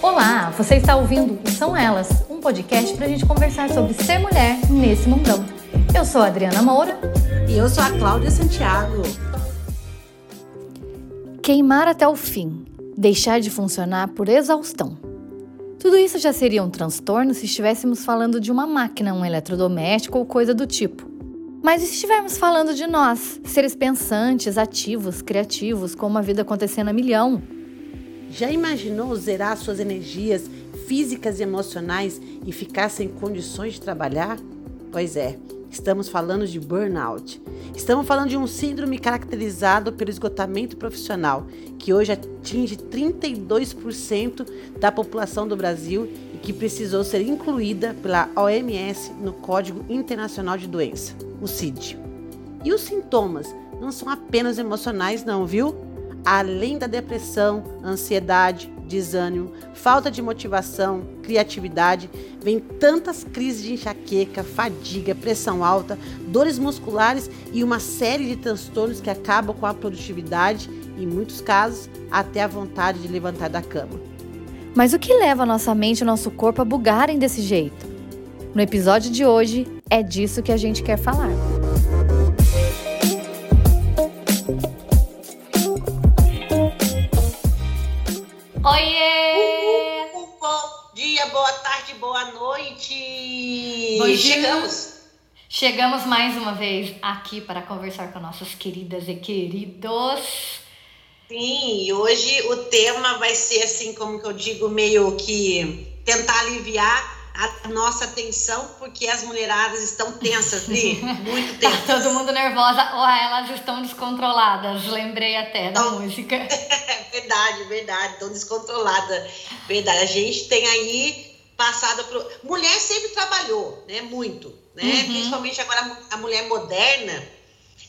Olá, você está ouvindo São Elas, um podcast para a gente conversar sobre ser mulher nesse mundão. Eu sou a Adriana Moura. E eu sou a Cláudia Santiago. Queimar até o fim, deixar de funcionar por exaustão. Tudo isso já seria um transtorno se estivéssemos falando de uma máquina, um eletrodoméstico ou coisa do tipo. Mas e se estivermos falando de nós, seres pensantes, ativos, criativos, com uma vida acontecendo a milhão? Já imaginou zerar suas energias físicas e emocionais e ficar sem condições de trabalhar? Pois é, estamos falando de burnout. Estamos falando de um síndrome caracterizado pelo esgotamento profissional, que hoje atinge 32% da população do Brasil e que precisou ser incluída pela OMS no Código Internacional de Doença, o CID. E os sintomas não são apenas emocionais, não, viu? além da depressão, ansiedade, desânimo, falta de motivação, criatividade, vem tantas crises de enxaqueca, fadiga, pressão alta, dores musculares e uma série de transtornos que acabam com a produtividade e, em muitos casos, até a vontade de levantar da cama. Mas o que leva a nossa mente e nosso corpo a bugarem desse jeito? No episódio de hoje, é disso que a gente quer falar. Oiê! bom dia, boa tarde, boa noite! Bom Chegamos! Chegamos mais uma vez aqui para conversar com nossas queridas e queridos. Sim, e hoje o tema vai ser assim, como que eu digo, meio que tentar aliviar a nossa atenção, porque as mulheradas estão tensas, Li, muito tá tensas. Tá todo mundo nervosa, ou elas estão descontroladas, lembrei até da então, música. verdade, verdade, estão descontroladas, verdade. A gente tem aí passado por... Mulher sempre trabalhou, né, muito, né, uhum. principalmente agora a mulher moderna,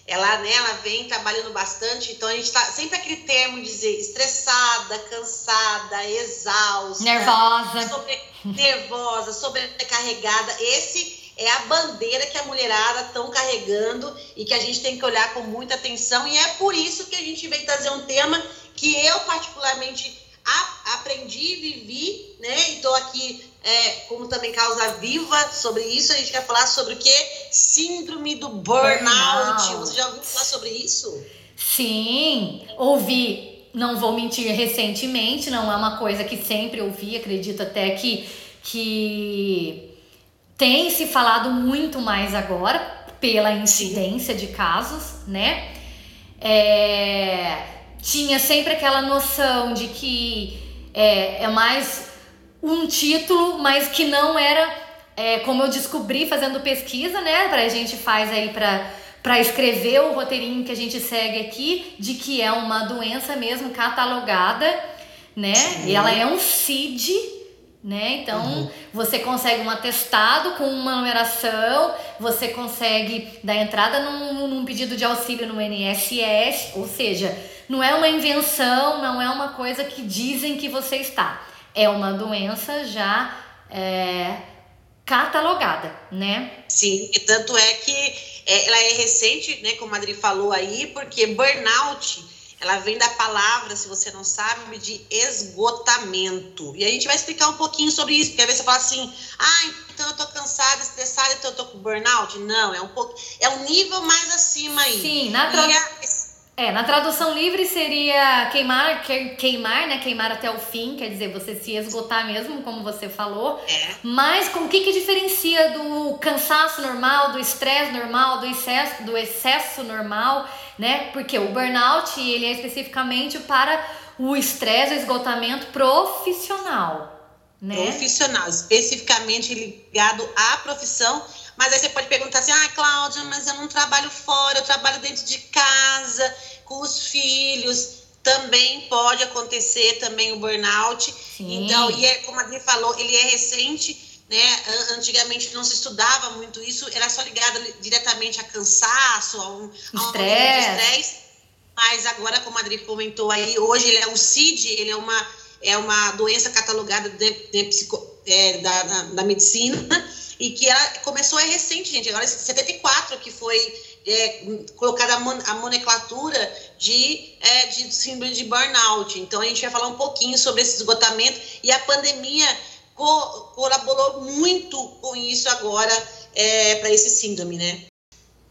ela, né, ela vem trabalhando bastante, então a gente tá sempre aquele termo dizer estressada, cansada, exausta, nervosa, sobre, nervosa, sobrecarregada. Esse é a bandeira que a mulherada estão carregando e que a gente tem que olhar com muita atenção e é por isso que a gente veio trazer um tema que eu particularmente a, aprendi, vivi, né? E estou aqui é, como também causa viva sobre isso. A gente quer falar sobre o que? Síndrome do burnout. burnout. Você já ouviu falar sobre isso? Sim, ouvi. Não vou mentir, recentemente, não é uma coisa que sempre ouvi, acredito até que, que tem se falado muito mais agora pela incidência de casos, né? É, tinha sempre aquela noção de que é, é mais um título, mas que não era, é, como eu descobri fazendo pesquisa, né? Pra gente faz aí pra, pra escrever o roteirinho que a gente segue aqui, de que é uma doença mesmo catalogada, né? Sim. E ela é um CID, né? Então uhum. você consegue um atestado com uma numeração, você consegue dar entrada num, num pedido de auxílio no NSS, ou seja, não é uma invenção, não é uma coisa que dizem que você está é uma doença já é, catalogada, né? Sim, e tanto é que é, ela é recente, né, como a Adri falou aí, porque burnout, ela vem da palavra, se você não sabe, de esgotamento. E a gente vai explicar um pouquinho sobre isso, porque às vezes você fala assim, ah, então eu tô cansada, estressada, então eu tô com burnout. Não, é um pouco, é um nível mais acima aí. Sim, na troca... É, na tradução livre seria queimar, queimar, né? Queimar até o fim, quer dizer, você se esgotar mesmo, como você falou. É. Mas o que, que diferencia do cansaço normal, do estresse normal, do excesso, do excesso normal, né? Porque o burnout, ele é especificamente para o estresse, o esgotamento profissional, né? Profissional, especificamente ligado à profissão mas aí você pode perguntar assim: ah, Cláudia, mas eu não trabalho fora, eu trabalho dentro de casa, com os filhos. Também pode acontecer também o burnout. Sim. Então, e é, como a Adri falou, ele é recente, né? Antigamente não se estudava muito isso, era só ligado diretamente a cansaço, a um, estresse. Mas agora, como a Adri comentou aí, hoje ele é um CID, ele é uma, é uma doença catalogada de, de psico, é, da, da, da medicina e que ela começou é recente, gente, agora em 74 que foi é, colocada a, mon, a nomenclatura de, é, de síndrome de burnout. Então a gente vai falar um pouquinho sobre esse esgotamento e a pandemia co colaborou muito com isso agora é, para esse síndrome, né?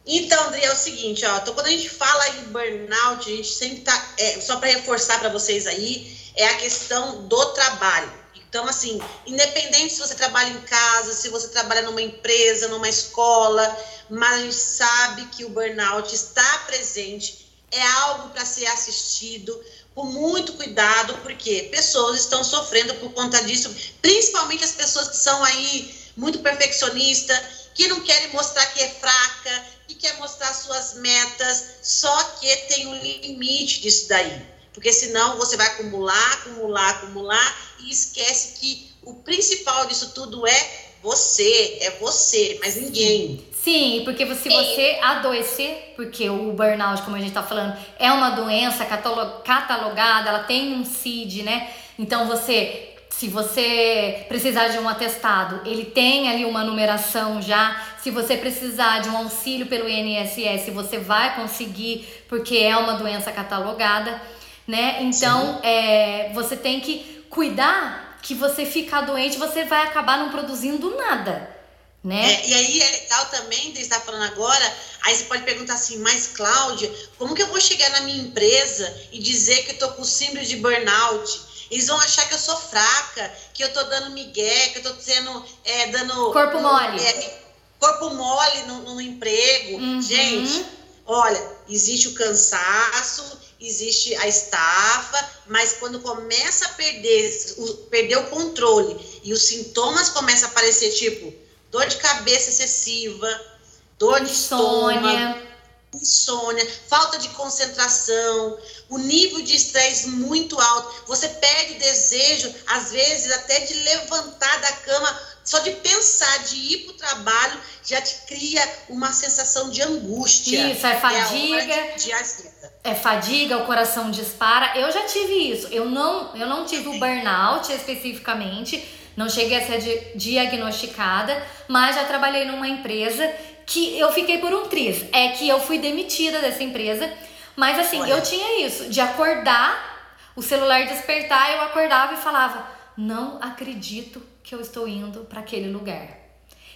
Então, André, é o seguinte, ó, então quando a gente fala em burnout, a gente sempre tá, é, só para reforçar para vocês aí, é a questão do trabalho. Então, assim, independente se você trabalha em casa, se você trabalha numa empresa, numa escola, mas a gente sabe que o burnout está presente, é algo para ser assistido com muito cuidado, porque pessoas estão sofrendo por conta disso, principalmente as pessoas que são aí muito perfeccionistas, que não querem mostrar que é fraca, que quer mostrar suas metas, só que tem um limite disso daí. Porque senão você vai acumular, acumular, acumular e esquece que o principal disso tudo é você, é você, mas ninguém. Sim, porque se você adoecer, porque o burnout, como a gente está falando, é uma doença catalogada, ela tem um CID, né? Então você se você precisar de um atestado, ele tem ali uma numeração já. Se você precisar de um auxílio pelo INSS, você vai conseguir, porque é uma doença catalogada, né? Então, é, você tem que cuidar que você ficar doente, você vai acabar não produzindo nada. Né? É, e aí é legal também, de estar falando agora, aí você pode perguntar assim, mas Cláudia, como que eu vou chegar na minha empresa e dizer que eu tô com síndrome de burnout? Eles vão achar que eu sou fraca, que eu tô dando migué, que eu tô sendo, é, dando... Corpo mole. É, corpo mole no, no emprego. Uhum. Gente, olha, existe o cansaço, existe a estafa, mas quando começa a perder o, perder o controle e os sintomas começam a aparecer, tipo, dor de cabeça excessiva, dor de insônia, insônia, falta de concentração, o nível de estresse muito alto. Você perde desejo, às vezes, até de levantar da cama, só de pensar, de ir para o trabalho, já te cria uma sensação de angústia. Isso, é fadiga. É, de, de é fadiga, o coração dispara. Eu já tive isso. Eu não, eu não tive o burnout especificamente, não cheguei a ser diagnosticada, mas já trabalhei numa empresa que eu fiquei por um triz. É que eu fui demitida dessa empresa, mas assim, Olha. eu tinha isso, de acordar, o celular despertar, eu acordava e falava: "Não acredito que eu estou indo para aquele lugar".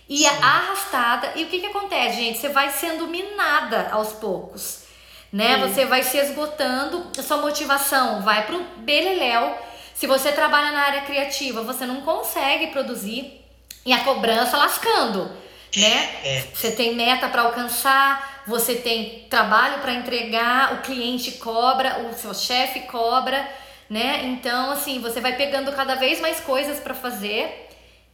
E Sim. arrastada, e o que que acontece, gente? Você vai sendo minada aos poucos, né? Você vai se esgotando, a sua motivação vai pro beleléu. Se você trabalha na área criativa, você não consegue produzir e a cobrança lascando né? É. Você tem meta para alcançar, você tem trabalho para entregar, o cliente cobra, o seu chefe cobra, né? Então, assim, você vai pegando cada vez mais coisas para fazer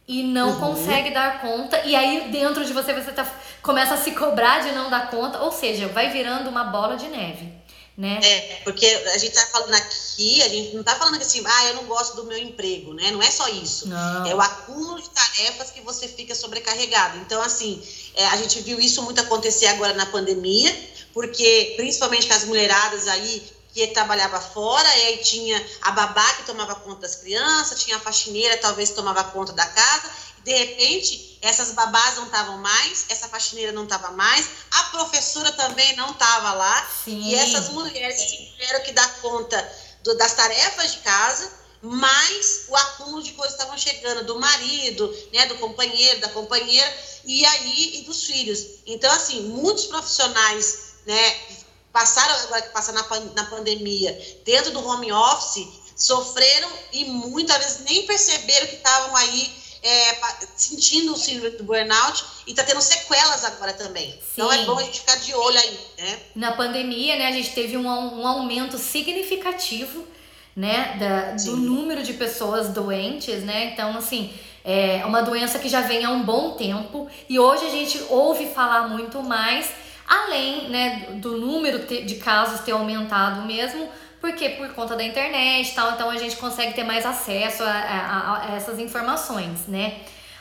e não uhum. consegue dar conta. E aí, dentro de você, você tá, começa a se cobrar de não dar conta, ou seja, vai virando uma bola de neve né? É, porque a gente tá falando aqui, a gente não tá falando assim, ah, eu não gosto do meu emprego, né? Não é só isso. Não. É o acúmulo de tarefas que você fica sobrecarregado. Então, assim, é, a gente viu isso muito acontecer agora na pandemia, porque principalmente com as mulheradas aí que trabalhava fora, e aí tinha a babá que tomava conta das crianças, tinha a faxineira talvez tomava conta da casa, de repente, essas babás não estavam mais, essa faxineira não estava mais, a professora também não estava lá, Sim. e essas mulheres tiveram que dar conta do, das tarefas de casa, mas o acúmulo de coisas estavam chegando do marido, né, do companheiro, da companheira, e aí e dos filhos. Então, assim, muitos profissionais, né, passaram agora que passa na, na pandemia, dentro do home office, sofreram e muitas vezes nem perceberam que estavam aí é, sentindo o síndrome do burnout e está tendo sequelas agora também. Sim. Então é bom a gente ficar de olho aí, né? Na pandemia, né, a gente teve um, um aumento significativo, né, da, do número de pessoas doentes, né? Então, assim, é uma doença que já vem há um bom tempo e hoje a gente ouve falar muito mais, além, né, do número de casos ter aumentado mesmo porque por conta da internet e tal, então a gente consegue ter mais acesso a, a, a, essas informações, né?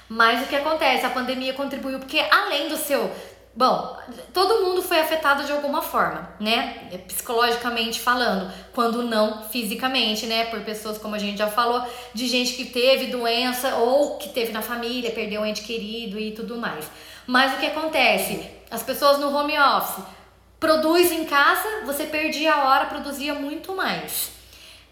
Mas o que acontece? A pandemia contribuiu porque além do seu Bom, todo mundo foi afetado de alguma forma, né? Psicologicamente falando, quando não fisicamente, né? Por pessoas, como a gente já falou, de gente que teve doença ou que teve na família, perdeu um ente querido e tudo mais. Mas o que acontece? As pessoas no home office produzem em casa, você perdia a hora, produzia muito mais.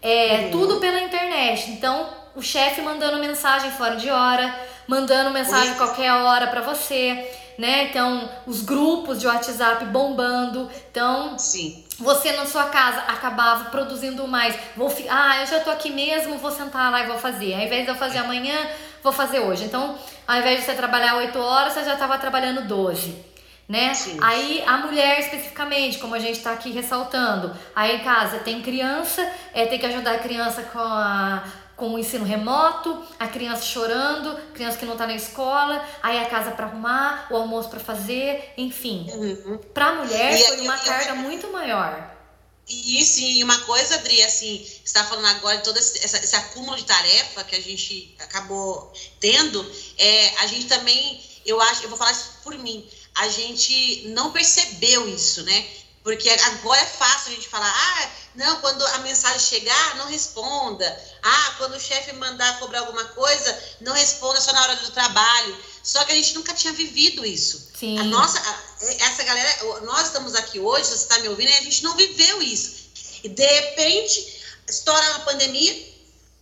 É uhum. tudo pela internet. Então, o chefe mandando mensagem fora de hora, mandando mensagem qualquer hora para você né? Então, os grupos de WhatsApp bombando. Então, Sim. você na sua casa acabava produzindo mais. Vou fi... Ah, eu já tô aqui mesmo, vou sentar lá e vou fazer. Ao invés de eu fazer amanhã, vou fazer hoje. Então, ao invés de você trabalhar 8 horas, você já estava trabalhando 12 né? Sim. Aí a mulher especificamente, como a gente está aqui ressaltando, aí em casa tem criança, é, tem que ajudar a criança com a com o ensino remoto, a criança chorando, criança que não está na escola, aí a casa para arrumar, o almoço para fazer, enfim. Uhum. Para a mulher e foi uma eu, carga eu, muito maior. E sim, uma coisa, Adri, assim, você está falando agora de todo esse, esse, esse, acúmulo de tarefa que a gente acabou tendo, é, a gente também, eu acho, eu vou falar isso por mim, a gente não percebeu isso, né? Porque agora é fácil a gente falar, ah, não, quando a mensagem chegar, não responda. Ah, quando o chefe mandar cobrar alguma coisa, não responda só na hora do trabalho. Só que a gente nunca tinha vivido isso. Sim. A nossa, a, essa galera, nós estamos aqui hoje, você está me ouvindo, e a gente não viveu isso. E de repente, estoura a pandemia,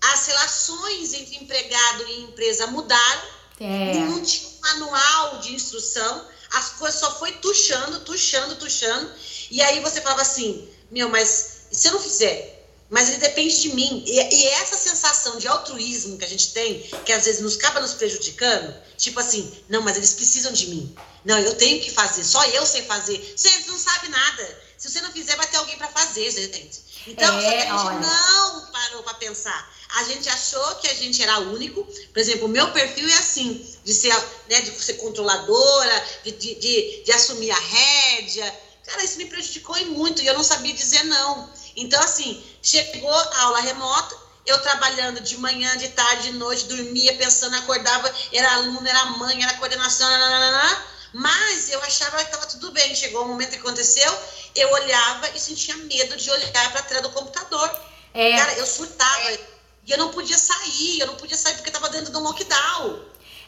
as relações entre empregado e empresa mudaram. É. Não tinha um manual de instrução, as coisas só foi tuchando, tuchando, tuchando. E aí você falava assim, meu, mas se eu não fizer, mas ele depende de mim. E, e, essa sensação de altruísmo que a gente tem, que às vezes nos acaba nos prejudicando, tipo assim, não, mas eles precisam de mim. Não, eu tenho que fazer, só eu sei fazer. Gente, não sabe nada. Se você não fizer, vai ter alguém para fazer, gente. Então, é, a gente olha. não parou para pensar. A gente achou que a gente era único. Por exemplo, o meu perfil é assim, de ser, né, de ser controladora, de, de, de, de assumir a rédea, Cara, isso me prejudicou e muito, e eu não sabia dizer não. Então, assim, chegou a aula remota, eu trabalhando de manhã, de tarde, de noite, dormia, pensando, acordava, era aluno, era mãe, era coordenação, nananana, mas eu achava que estava tudo bem. Chegou o momento que aconteceu, eu olhava e sentia medo de olhar para a tela do computador. É. Cara, eu surtava. E eu não podia sair, eu não podia sair porque estava dentro do lockdown.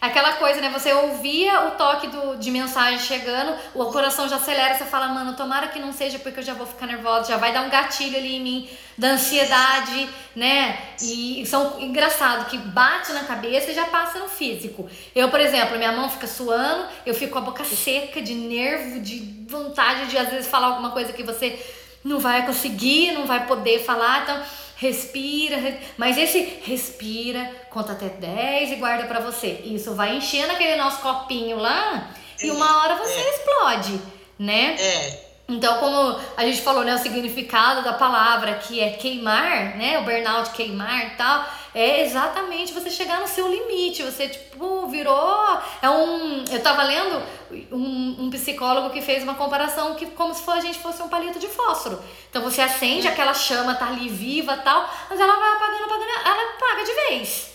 Aquela coisa, né? Você ouvia o toque do, de mensagem chegando, o coração já acelera, você fala, mano, tomara que não seja porque eu já vou ficar nervosa, já vai dar um gatilho ali em mim, da ansiedade, né? E são engraçado que bate na cabeça e já passa no físico. Eu, por exemplo, minha mão fica suando, eu fico com a boca seca de nervo, de vontade de às vezes falar alguma coisa que você não vai conseguir, não vai poder falar, então respira, mas esse respira, conta até 10 e guarda para você. Isso vai enchendo aquele nosso copinho lá é, e uma hora você é. explode, né? É. Então, como a gente falou, né, o significado da palavra que é queimar, né, o burnout queimar e tal, é exatamente você chegar no seu limite. Você, tipo, virou. É um. Eu tava lendo um, um psicólogo que fez uma comparação que como se a gente fosse um palito de fósforo. Então você acende, aquela chama tá ali viva tal, mas ela vai apagando, apagando, ela apaga de vez.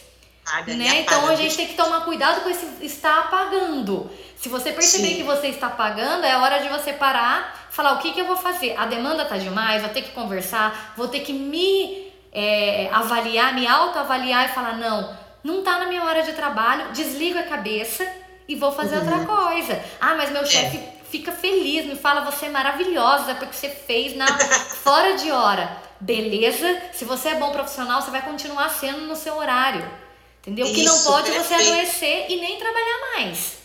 Apaga, né? Então a gente tem que tomar cuidado com esse estar apagando. Se você perceber Sim. que você está apagando, é hora de você parar, falar o que, que eu vou fazer. A demanda tá demais, vou ter que conversar, vou ter que me é, avaliar, me autoavaliar e falar: não, não tá na minha hora de trabalho, desligo a cabeça e vou fazer uhum. outra coisa. Ah, mas meu chefe é. fica feliz, me fala: você é maravilhosa porque você fez na fora de hora. Beleza? Se você é bom profissional, você vai continuar sendo no seu horário. Entendeu? O que não pode é você adoecer e nem trabalhar mais.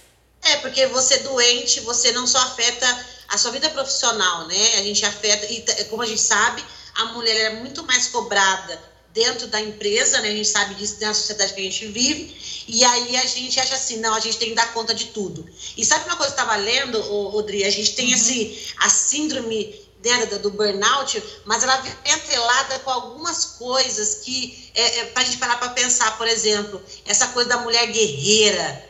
É, porque você doente, você não só afeta a sua vida profissional, né? A gente afeta, e como a gente sabe, a mulher é muito mais cobrada dentro da empresa, né? A gente sabe disso na sociedade que a gente vive. E aí a gente acha assim, não, a gente tem que dar conta de tudo. E sabe uma coisa que eu estava lendo, Rodri? A gente tem uhum. esse, a síndrome né, do burnout, mas ela vem atrelada com algumas coisas que é, é para a gente parar para pensar, por exemplo, essa coisa da mulher guerreira,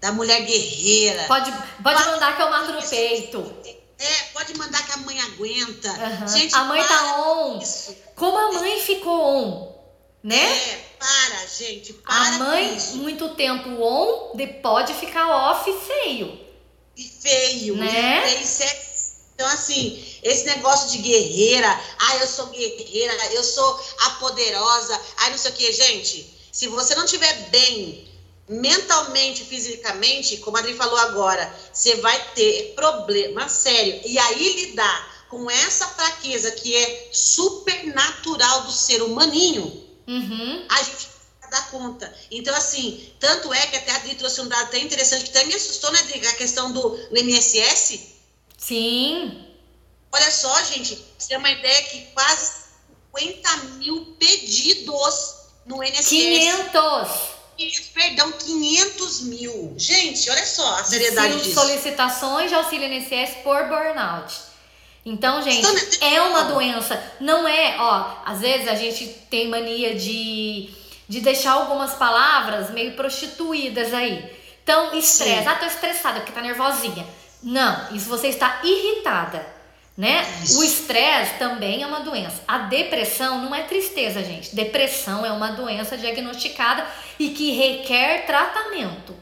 da mulher guerreira. Pode, pode mandar que eu mato no peito. É, pode mandar que a mãe aguenta. Uhum. Gente, a mãe tá on. Isso. Como a mãe ficou on, né? É, para, gente, para A mãe, muito tempo on, pode ficar off feio. E feio, né? E feio. Então, assim, esse negócio de guerreira, ah, eu sou guerreira, eu sou a poderosa, ai, não sei o que, gente. Se você não estiver bem mentalmente, fisicamente, como a Adri falou agora, você vai ter problema sério. E aí lidar com essa fraqueza que é super natural do ser humaninho, uhum. a gente dá conta. Então, assim, tanto é que até a Adri trouxe um dado até interessante, que até me assustou, né, Adri, a questão do, do MSS. Sim. Olha só, gente, você tem uma ideia que quase 50 mil pedidos no INSS. 500! Perdão, 500 mil. Gente, olha só a seriedade Sim, disso. solicitações de auxílio INSS por burnout. Então, gente, é uma doença. Não é, ó, às vezes a gente tem mania de, de deixar algumas palavras meio prostituídas aí. Então, estresse. Ah, tô estressada porque tá nervosinha. Não, isso você está irritada né? Isso. O estresse também é uma doença. A depressão não é tristeza, gente. Depressão é uma doença diagnosticada e que requer tratamento.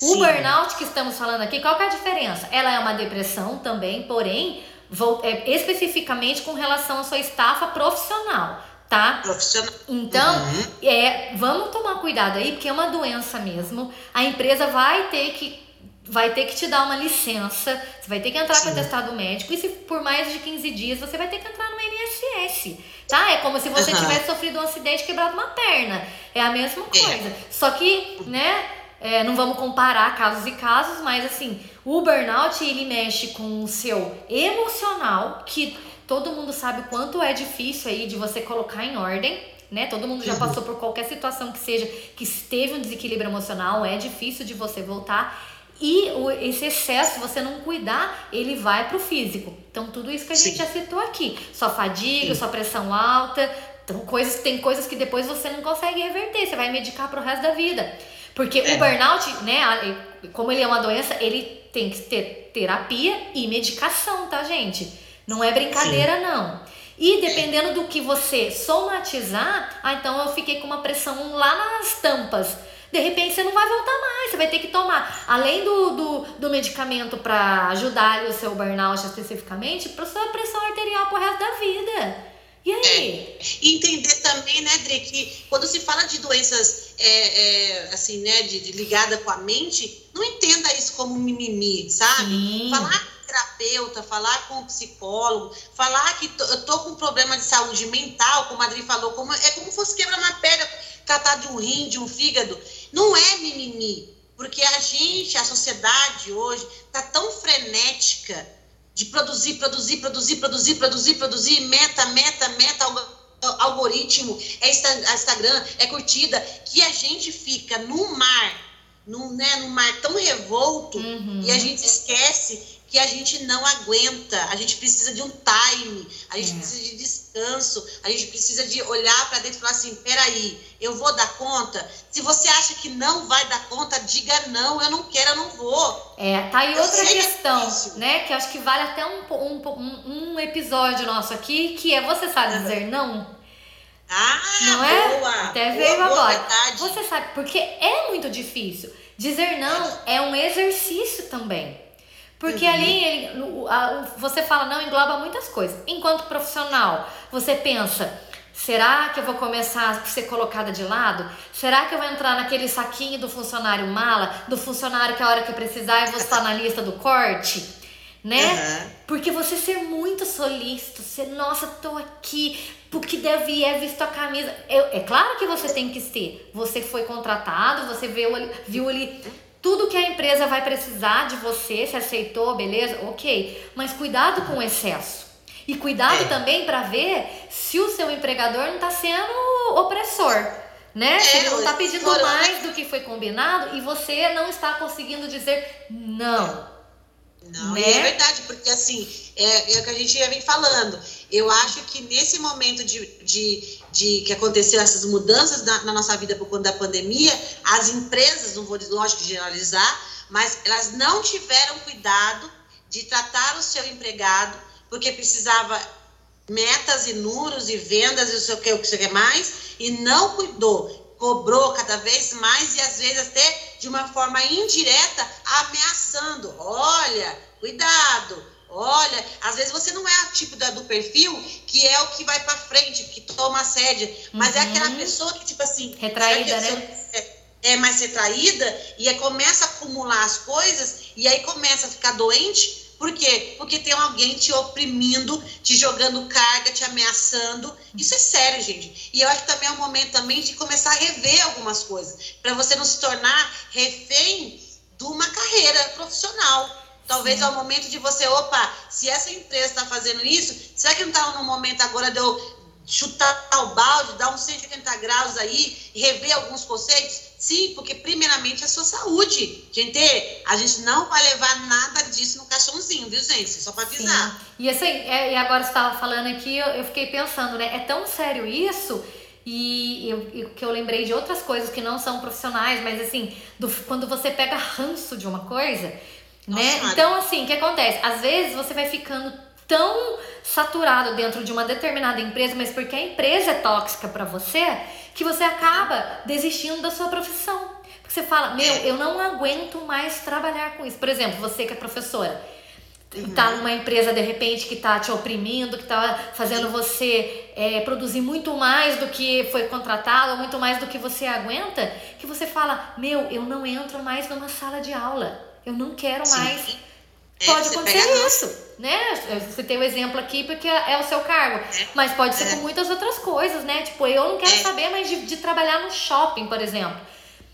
O Sim. burnout que estamos falando aqui, qual é a diferença? Ela é uma depressão também, porém, vou, é, especificamente com relação à sua estafa profissional, tá? Profissional. Então, uhum. é, vamos tomar cuidado aí, porque é uma doença mesmo. A empresa vai ter que vai ter que te dar uma licença, você vai ter que entrar para atestado médico, e se por mais de 15 dias você vai ter que entrar no INSS, tá? É como se você uhum. tivesse sofrido um acidente e quebrado uma perna. É a mesma é. coisa. É. Só que, né, é, não vamos comparar casos e casos, mas assim, o burnout ele mexe com o seu emocional, que todo mundo sabe o quanto é difícil aí de você colocar em ordem. Né? Todo mundo já uhum. passou por qualquer situação que seja que teve um desequilíbrio emocional, é difícil de você voltar. E o, esse excesso, se você não cuidar, ele vai para o físico. Então, tudo isso que a gente Sim. já citou aqui. Sua fadiga, Sim. sua pressão alta. Então, coisas, tem coisas que depois você não consegue reverter. Você vai medicar para o resto da vida. Porque é. o burnout, né, como ele é uma doença, ele tem que ter terapia e medicação, tá, gente? Não é brincadeira, Sim. não. E dependendo do que você somatizar, ah, então eu fiquei com uma pressão lá nas tampas de repente você não vai voltar mais, você vai ter que tomar, além do, do, do medicamento para ajudar o seu burnout especificamente, para sua pressão arterial pro resto da vida. E aí? É. Entender também, né, Dri, que quando se fala de doenças é, é, assim, né, de, de, ligada com a mente, não entenda isso como mimimi, sabe? Sim. Falar com terapeuta, falar com o psicólogo, falar que eu tô com um problema de saúde mental, como a Adri falou, como, é como se fosse quebrar uma pedra, tratar de um rim, de um fígado. Não é mimimi, porque a gente, a sociedade hoje, está tão frenética de produzir, produzir, produzir, produzir, produzir, produzir, meta, meta, meta, algoritmo, é Instagram, é curtida, que a gente fica no mar, no, né, no mar tão revolto, uhum. e a gente esquece que a gente não aguenta, a gente precisa de um time, a gente é. precisa de descanso, a gente precisa de olhar para dentro e falar assim, peraí, eu vou dar conta? Se você acha que não vai dar conta, diga não, eu não quero, eu não vou. É, tá aí eu outra questão, que é né, que acho que vale até um, um, um episódio nosso aqui, que é você sabe dizer não? Ah, não é? Boa, Até veio boa, agora. Verdade. Você sabe, porque é muito difícil. Dizer não é um exercício também. Porque uhum. ali ele, a, você fala não, engloba muitas coisas. Enquanto profissional, você pensa, será que eu vou começar a ser colocada de lado? Será que eu vou entrar naquele saquinho do funcionário mala, do funcionário que a hora que precisar eu vou estar na lista do corte? Né? Uhum. Porque você ser muito solícito, ser, nossa, tô aqui, porque deve é visto a camisa. Eu, é claro que você tem que ser. Você foi contratado, você viu ali, viu ali tudo que a empresa vai precisar de você, se aceitou, beleza? Ok. Mas cuidado com o excesso. E cuidado é. também para ver se o seu empregador não está sendo opressor. Né? É, se ele não está pedindo mais do que foi combinado e você não está conseguindo dizer não. Não, né? é verdade, porque assim, é, é o que a gente já vem falando. Eu acho que nesse momento de, de, de que aconteceu essas mudanças na, na, nossa vida por conta da pandemia, as empresas, não vou lógico generalizar, mas elas não tiveram cuidado de tratar o seu empregado, porque precisava metas e números e vendas e o que, o que você quer mais, e não cuidou, cobrou cada vez mais e às vezes até de uma forma indireta, ameaçando. Olha, cuidado. Olha, às vezes você não é o tipo da, do perfil que é o que vai para frente, que toma sede, mas uhum. é aquela uhum. pessoa que, tipo assim. Retraída, né? É, é mais retraída e aí começa a acumular as coisas e aí começa a ficar doente por quê? Porque tem alguém te oprimindo, te jogando carga, te ameaçando. Isso é sério, gente. E eu acho que também é um momento também de começar a rever algumas coisas, para você não se tornar refém de uma carreira profissional. Talvez é o momento de você, opa, se essa empresa está fazendo isso, será que não está no momento agora de eu chutar o balde, dar uns 180 graus aí rever alguns conceitos? Sim, porque primeiramente é a sua saúde. Gente, a gente não vai levar nada disso no caixãozinho, viu, gente? Só para avisar. Sim. E assim, é, e agora você estava falando aqui, eu, eu, fiquei pensando, né? É tão sério isso. E eu, que eu lembrei de outras coisas que não são profissionais, mas assim, do, quando você pega ranço de uma coisa, né? Nossa, então, assim, o que acontece? Às vezes você vai ficando tão saturado dentro de uma determinada empresa, mas porque a empresa é tóxica para você, que você acaba desistindo da sua profissão. Porque você fala, meu, eu não aguento mais trabalhar com isso. Por exemplo, você que é professora, está numa empresa de repente que está te oprimindo, que está fazendo você é, produzir muito mais do que foi contratado, muito mais do que você aguenta, que você fala, meu, eu não entro mais numa sala de aula. Eu não quero Sim. mais pode acontecer isso, né? Você tem o um exemplo aqui porque é o seu cargo, é. mas pode ser é. com muitas outras coisas, né? Tipo, eu não quero é. saber mais de, de, trabalhar no shopping, por exemplo.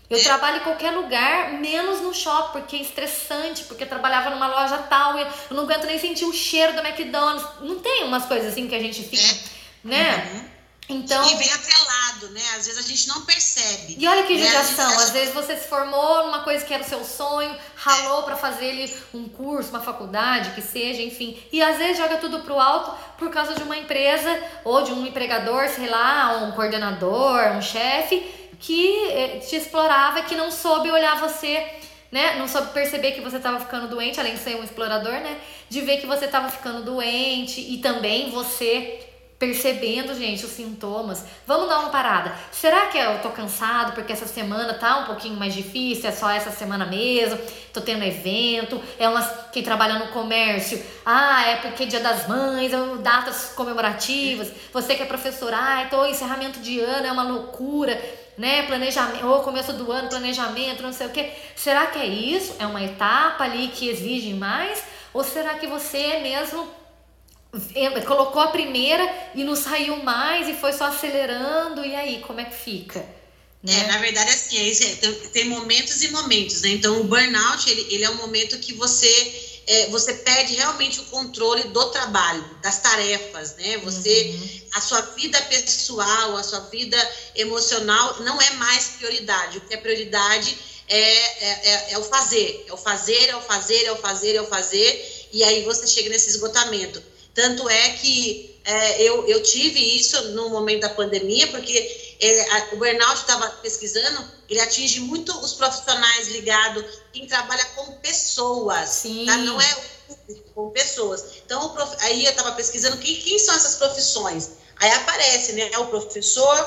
Eu é. trabalho em qualquer lugar, menos no shopping, porque é estressante, porque eu trabalhava numa loja tal, eu não aguento nem sentir o cheiro do McDonald's. Não tem umas coisas assim que a gente fica, né? Uhum. Então, e vem atrelado, né? Às vezes a gente não percebe. E olha que né? judiação. Às vezes você se formou numa coisa que era o seu sonho, ralou é. para fazer ali um curso, uma faculdade, que seja, enfim. E às vezes joga tudo pro alto por causa de uma empresa ou de um empregador, sei lá, um coordenador, um chefe, que eh, te explorava, que não soube olhar você né? Não soube perceber que você estava ficando doente, além de ser um explorador, né? De ver que você estava ficando doente e também você percebendo, gente, os sintomas. Vamos dar uma parada. Será que eu tô cansado porque essa semana tá um pouquinho mais difícil? É só essa semana mesmo? Tô tendo evento? É umas quem trabalha no comércio? Ah, é porque é Dia das Mães, é datas comemorativas. Você que é professor, ah, tô encerramento de ano, é uma loucura, né? Planejamento, ou começo do ano, planejamento, não sei o quê. Será que é isso? É uma etapa ali que exige mais? Ou será que você é mesmo colocou a primeira e não saiu mais e foi só acelerando, e aí, como é que fica? Né? É, na verdade, assim, é, é tem, tem, momentos e momentos, né? Então, o burnout, ele, ele é um momento que você, é, você perde realmente o controle do trabalho, das tarefas, né? Você, uhum. a sua vida pessoal, a sua vida emocional não é mais prioridade. O que é prioridade é, é, é, é o fazer, é o fazer, é o fazer, é o fazer, é o fazer, e aí você chega nesse esgotamento. Tanto é que é, eu, eu tive isso no momento da pandemia, porque é, a, o burnout estava pesquisando, ele atinge muito os profissionais ligados, quem trabalha com pessoas, Sim. Tá? não é o público, com pessoas. Então, prof, aí eu estava pesquisando quem, quem são essas profissões. Aí aparece né, o professor,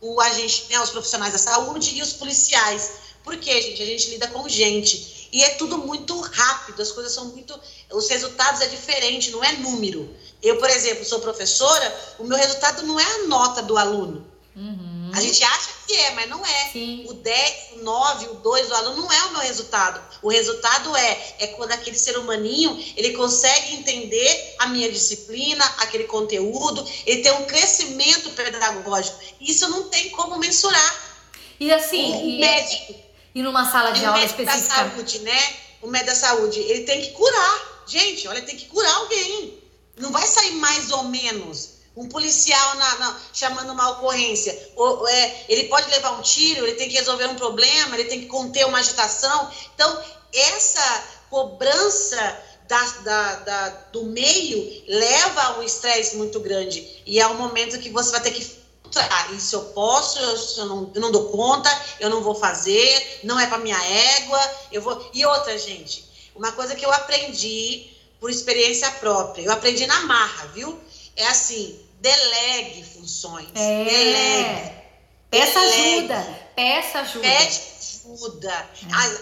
o agente, né, os profissionais da saúde e os policiais. Por quê, gente? A gente lida com gente. E é tudo muito rápido, as coisas são muito. Os resultados é diferente, não é número. Eu, por exemplo, sou professora, o meu resultado não é a nota do aluno. Uhum. A gente acha que é, mas não é. Sim. O 10, o 9, o 2 do aluno não é o meu resultado. O resultado é, é quando aquele ser humaninho ele consegue entender a minha disciplina, aquele conteúdo, ele tem um crescimento pedagógico. Isso não tem como mensurar. E assim, e médico e numa sala de aula específica. O médico da saúde, né? O médico da saúde, ele tem que curar. Gente, olha, tem que curar alguém. Não vai sair mais ou menos. Um policial na, na, chamando uma ocorrência, ou, é, ele pode levar um tiro, ele tem que resolver um problema, ele tem que conter uma agitação. Então, essa cobrança da, da, da, do meio leva a um estresse muito grande. E é um momento que você vai ter que ah, isso eu posso, eu não, eu não dou conta, eu não vou fazer, não é para minha égua, eu vou. E outra, gente, uma coisa que eu aprendi por experiência própria, eu aprendi na marra, viu? É assim, delegue funções, é. delegue. Peça ajuda, peça ajuda. Pede ajuda.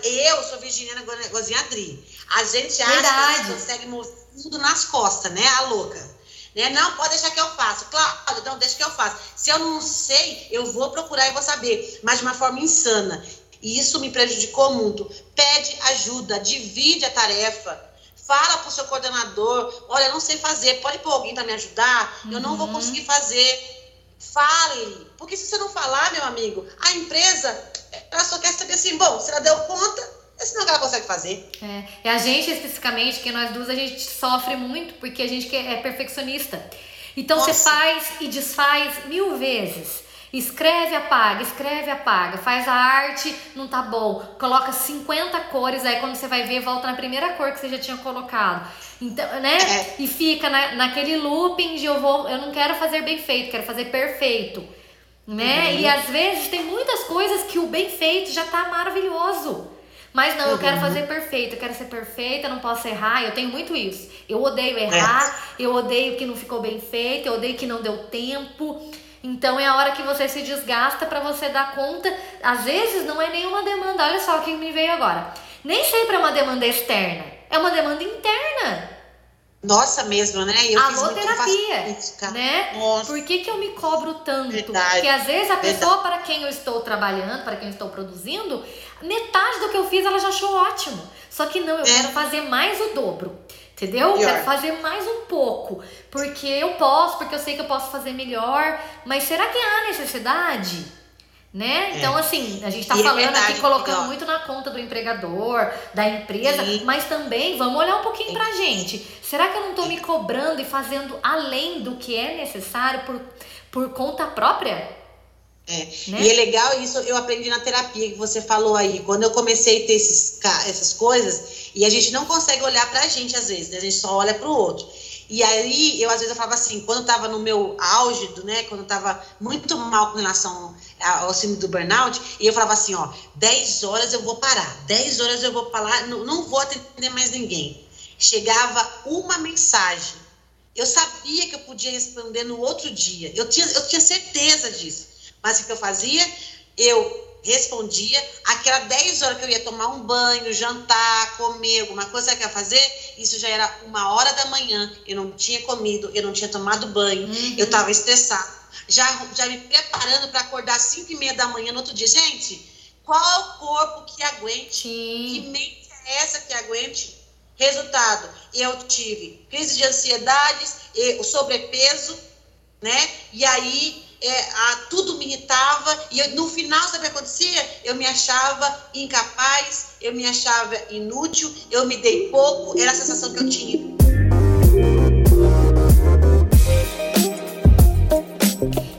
É. Eu sou Virginiana Gozinha Adri. A gente acha Verdade. que a gente consegue mover tudo nas costas, né? A louca. Né? Não, pode deixar que eu faço. Claro, então deixa que eu faço. Se eu não sei, eu vou procurar e vou saber. Mas de uma forma insana. E isso me prejudicou muito. Pede ajuda, divide a tarefa. Fala para o seu coordenador, olha, não sei fazer, pode pôr alguém para me ajudar? Eu não vou uhum. conseguir fazer. Fale, porque se você não falar, meu amigo, a empresa, ela só quer saber assim, bom, se ela deu conta, é senão ela consegue fazer. É, e a gente especificamente, que nós duas, a gente sofre muito porque a gente é perfeccionista. Então Nossa. você faz e desfaz mil vezes. Escreve, apaga, escreve, apaga. Faz a arte, não tá bom. Coloca 50 cores, aí quando você vai ver, volta na primeira cor que você já tinha colocado. Então, né? É. E fica na, naquele looping de eu vou, eu não quero fazer bem feito, quero fazer perfeito. Né? Uhum. E às vezes tem muitas coisas que o bem feito já tá maravilhoso. Mas não, eu quero uhum. fazer perfeito, eu quero ser perfeita, não posso errar. Eu tenho muito isso. Eu odeio errar, é. eu odeio que não ficou bem feito, eu odeio que não deu tempo. Então é a hora que você se desgasta para você dar conta. Às vezes não é nenhuma demanda. Olha só o que me veio agora. Nem sempre é uma demanda externa, é uma demanda interna. Nossa, mesmo, né? Eu Alô, terapia, né? Nossa. Por que, que eu me cobro tanto? Verdade. Porque às vezes a pessoa Verdade. para quem eu estou trabalhando, para quem eu estou produzindo, metade do que eu fiz ela já achou ótimo. Só que não, eu é. quero fazer mais o dobro. Entendeu? Melhor. Quero fazer mais um pouco. Porque eu posso, porque eu sei que eu posso fazer melhor. Mas será que há necessidade? Né? É. Então, assim, a gente tá e é falando é verdade, aqui, colocando muito na conta do empregador, da empresa, Sim. mas também vamos olhar um pouquinho pra gente. Será que eu não tô me cobrando e fazendo além do que é necessário por, por conta própria? É. Né? E é legal isso, eu aprendi na terapia que você falou aí. Quando eu comecei a ter esses, essas coisas, e a gente não consegue olhar pra gente às vezes, né? a gente só olha pro outro. E aí, eu às vezes eu falava assim, quando eu tava no meu auge, né, quando eu tava muito mal com relação ao síndrome do burnout, e eu falava assim, ó, 10 horas eu vou parar, 10 horas eu vou parar, não, não vou atender mais ninguém. Chegava uma mensagem, eu sabia que eu podia responder no outro dia, eu tinha, eu tinha certeza disso. Mas o que eu fazia? Eu respondia, aquelas 10 horas que eu ia tomar um banho, jantar, comer, alguma coisa que eu ia fazer, isso já era uma hora da manhã, eu não tinha comido, eu não tinha tomado banho, uhum. eu estava estressada, já, já me preparando para acordar às 5 e meia da manhã no outro dia. Gente, qual o corpo que aguente? Sim. Que mente é essa que aguente? Resultado, eu tive crise de ansiedades, o sobrepeso, né? E aí é, a, tudo me irritava, e eu, no final, sabe o que acontecia? Eu me achava incapaz, eu me achava inútil, eu me dei pouco, era a sensação que eu tinha.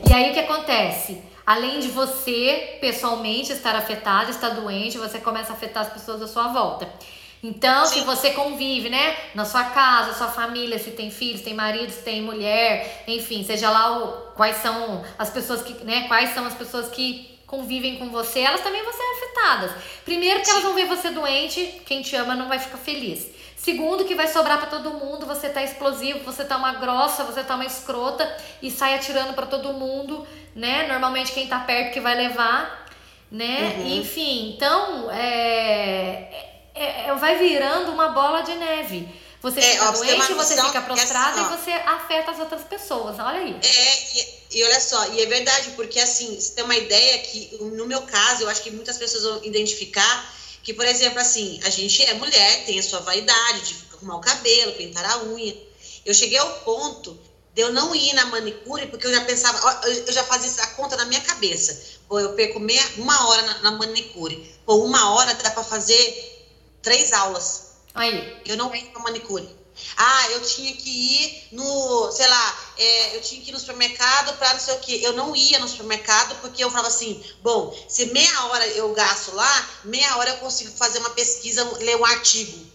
E aí o que acontece? Além de você pessoalmente estar afetado, estar doente, você começa a afetar as pessoas à sua volta. Então, Sim. se você convive, né, na sua casa, sua família, se tem filhos, tem marido, se tem mulher, enfim, seja lá o, quais são as pessoas que, né, quais são as pessoas que convivem com você, elas também vão ser afetadas. Primeiro que Sim. elas vão ver você doente, quem te ama não vai ficar feliz. Segundo, que vai sobrar para todo mundo, você tá explosivo, você tá uma grossa, você tá uma escrota e sai atirando para todo mundo, né? Normalmente quem tá perto que vai levar, né? Uhum. Enfim, então, é, é, é, vai virando uma bola de neve. Você é, fica doente, você fica prostrada e você afeta as outras pessoas. Olha aí. É, e, e, olha só, e é verdade, porque assim, você tem uma ideia que, no meu caso, eu acho que muitas pessoas vão identificar que, por exemplo, assim, a gente é mulher, tem a sua vaidade de arrumar o cabelo, pintar a unha. Eu cheguei ao ponto de eu não ir na manicure, porque eu já pensava, eu já fazia a conta na minha cabeça. Pô, eu perco meia, uma hora na, na manicure. Pô, uma hora dá para fazer três aulas. Aí. Eu não ia para manicure. Ah, eu tinha que ir no, sei lá, é, eu tinha que ir no supermercado para não sei o quê. Eu não ia no supermercado porque eu falava assim, bom, se meia hora eu gasto lá, meia hora eu consigo fazer uma pesquisa, ler um artigo.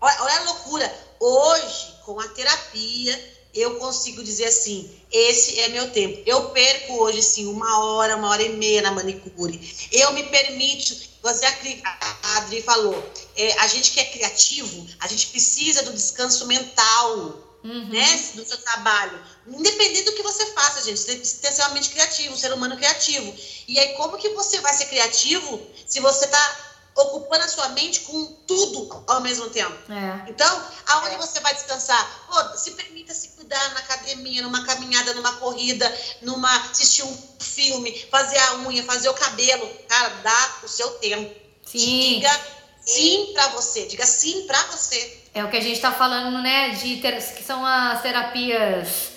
Olha, olha a loucura. Hoje, com a terapia, eu consigo dizer assim, esse é meu tempo. Eu perco hoje, sim, uma hora, uma hora e meia na manicure. Eu me permito, você, a Adri falou, é, a gente que é criativo, a gente precisa do descanso mental. uhum. né, do seu trabalho. Independente do que você faça, gente, você tem que ser criativo, um ser humano criativo. E aí, como que você vai ser criativo se você está ocupando a sua mente com tudo ao mesmo tempo. É. Então, aonde é. você vai descansar? Pô, se permita se cuidar na academia, numa caminhada, numa corrida, numa assistir um filme, fazer a unha, fazer o cabelo. Cara, dá o seu tempo. Sim. Diga sim para você, diga sim para você. É o que a gente está falando, né? De ter, que são as terapias.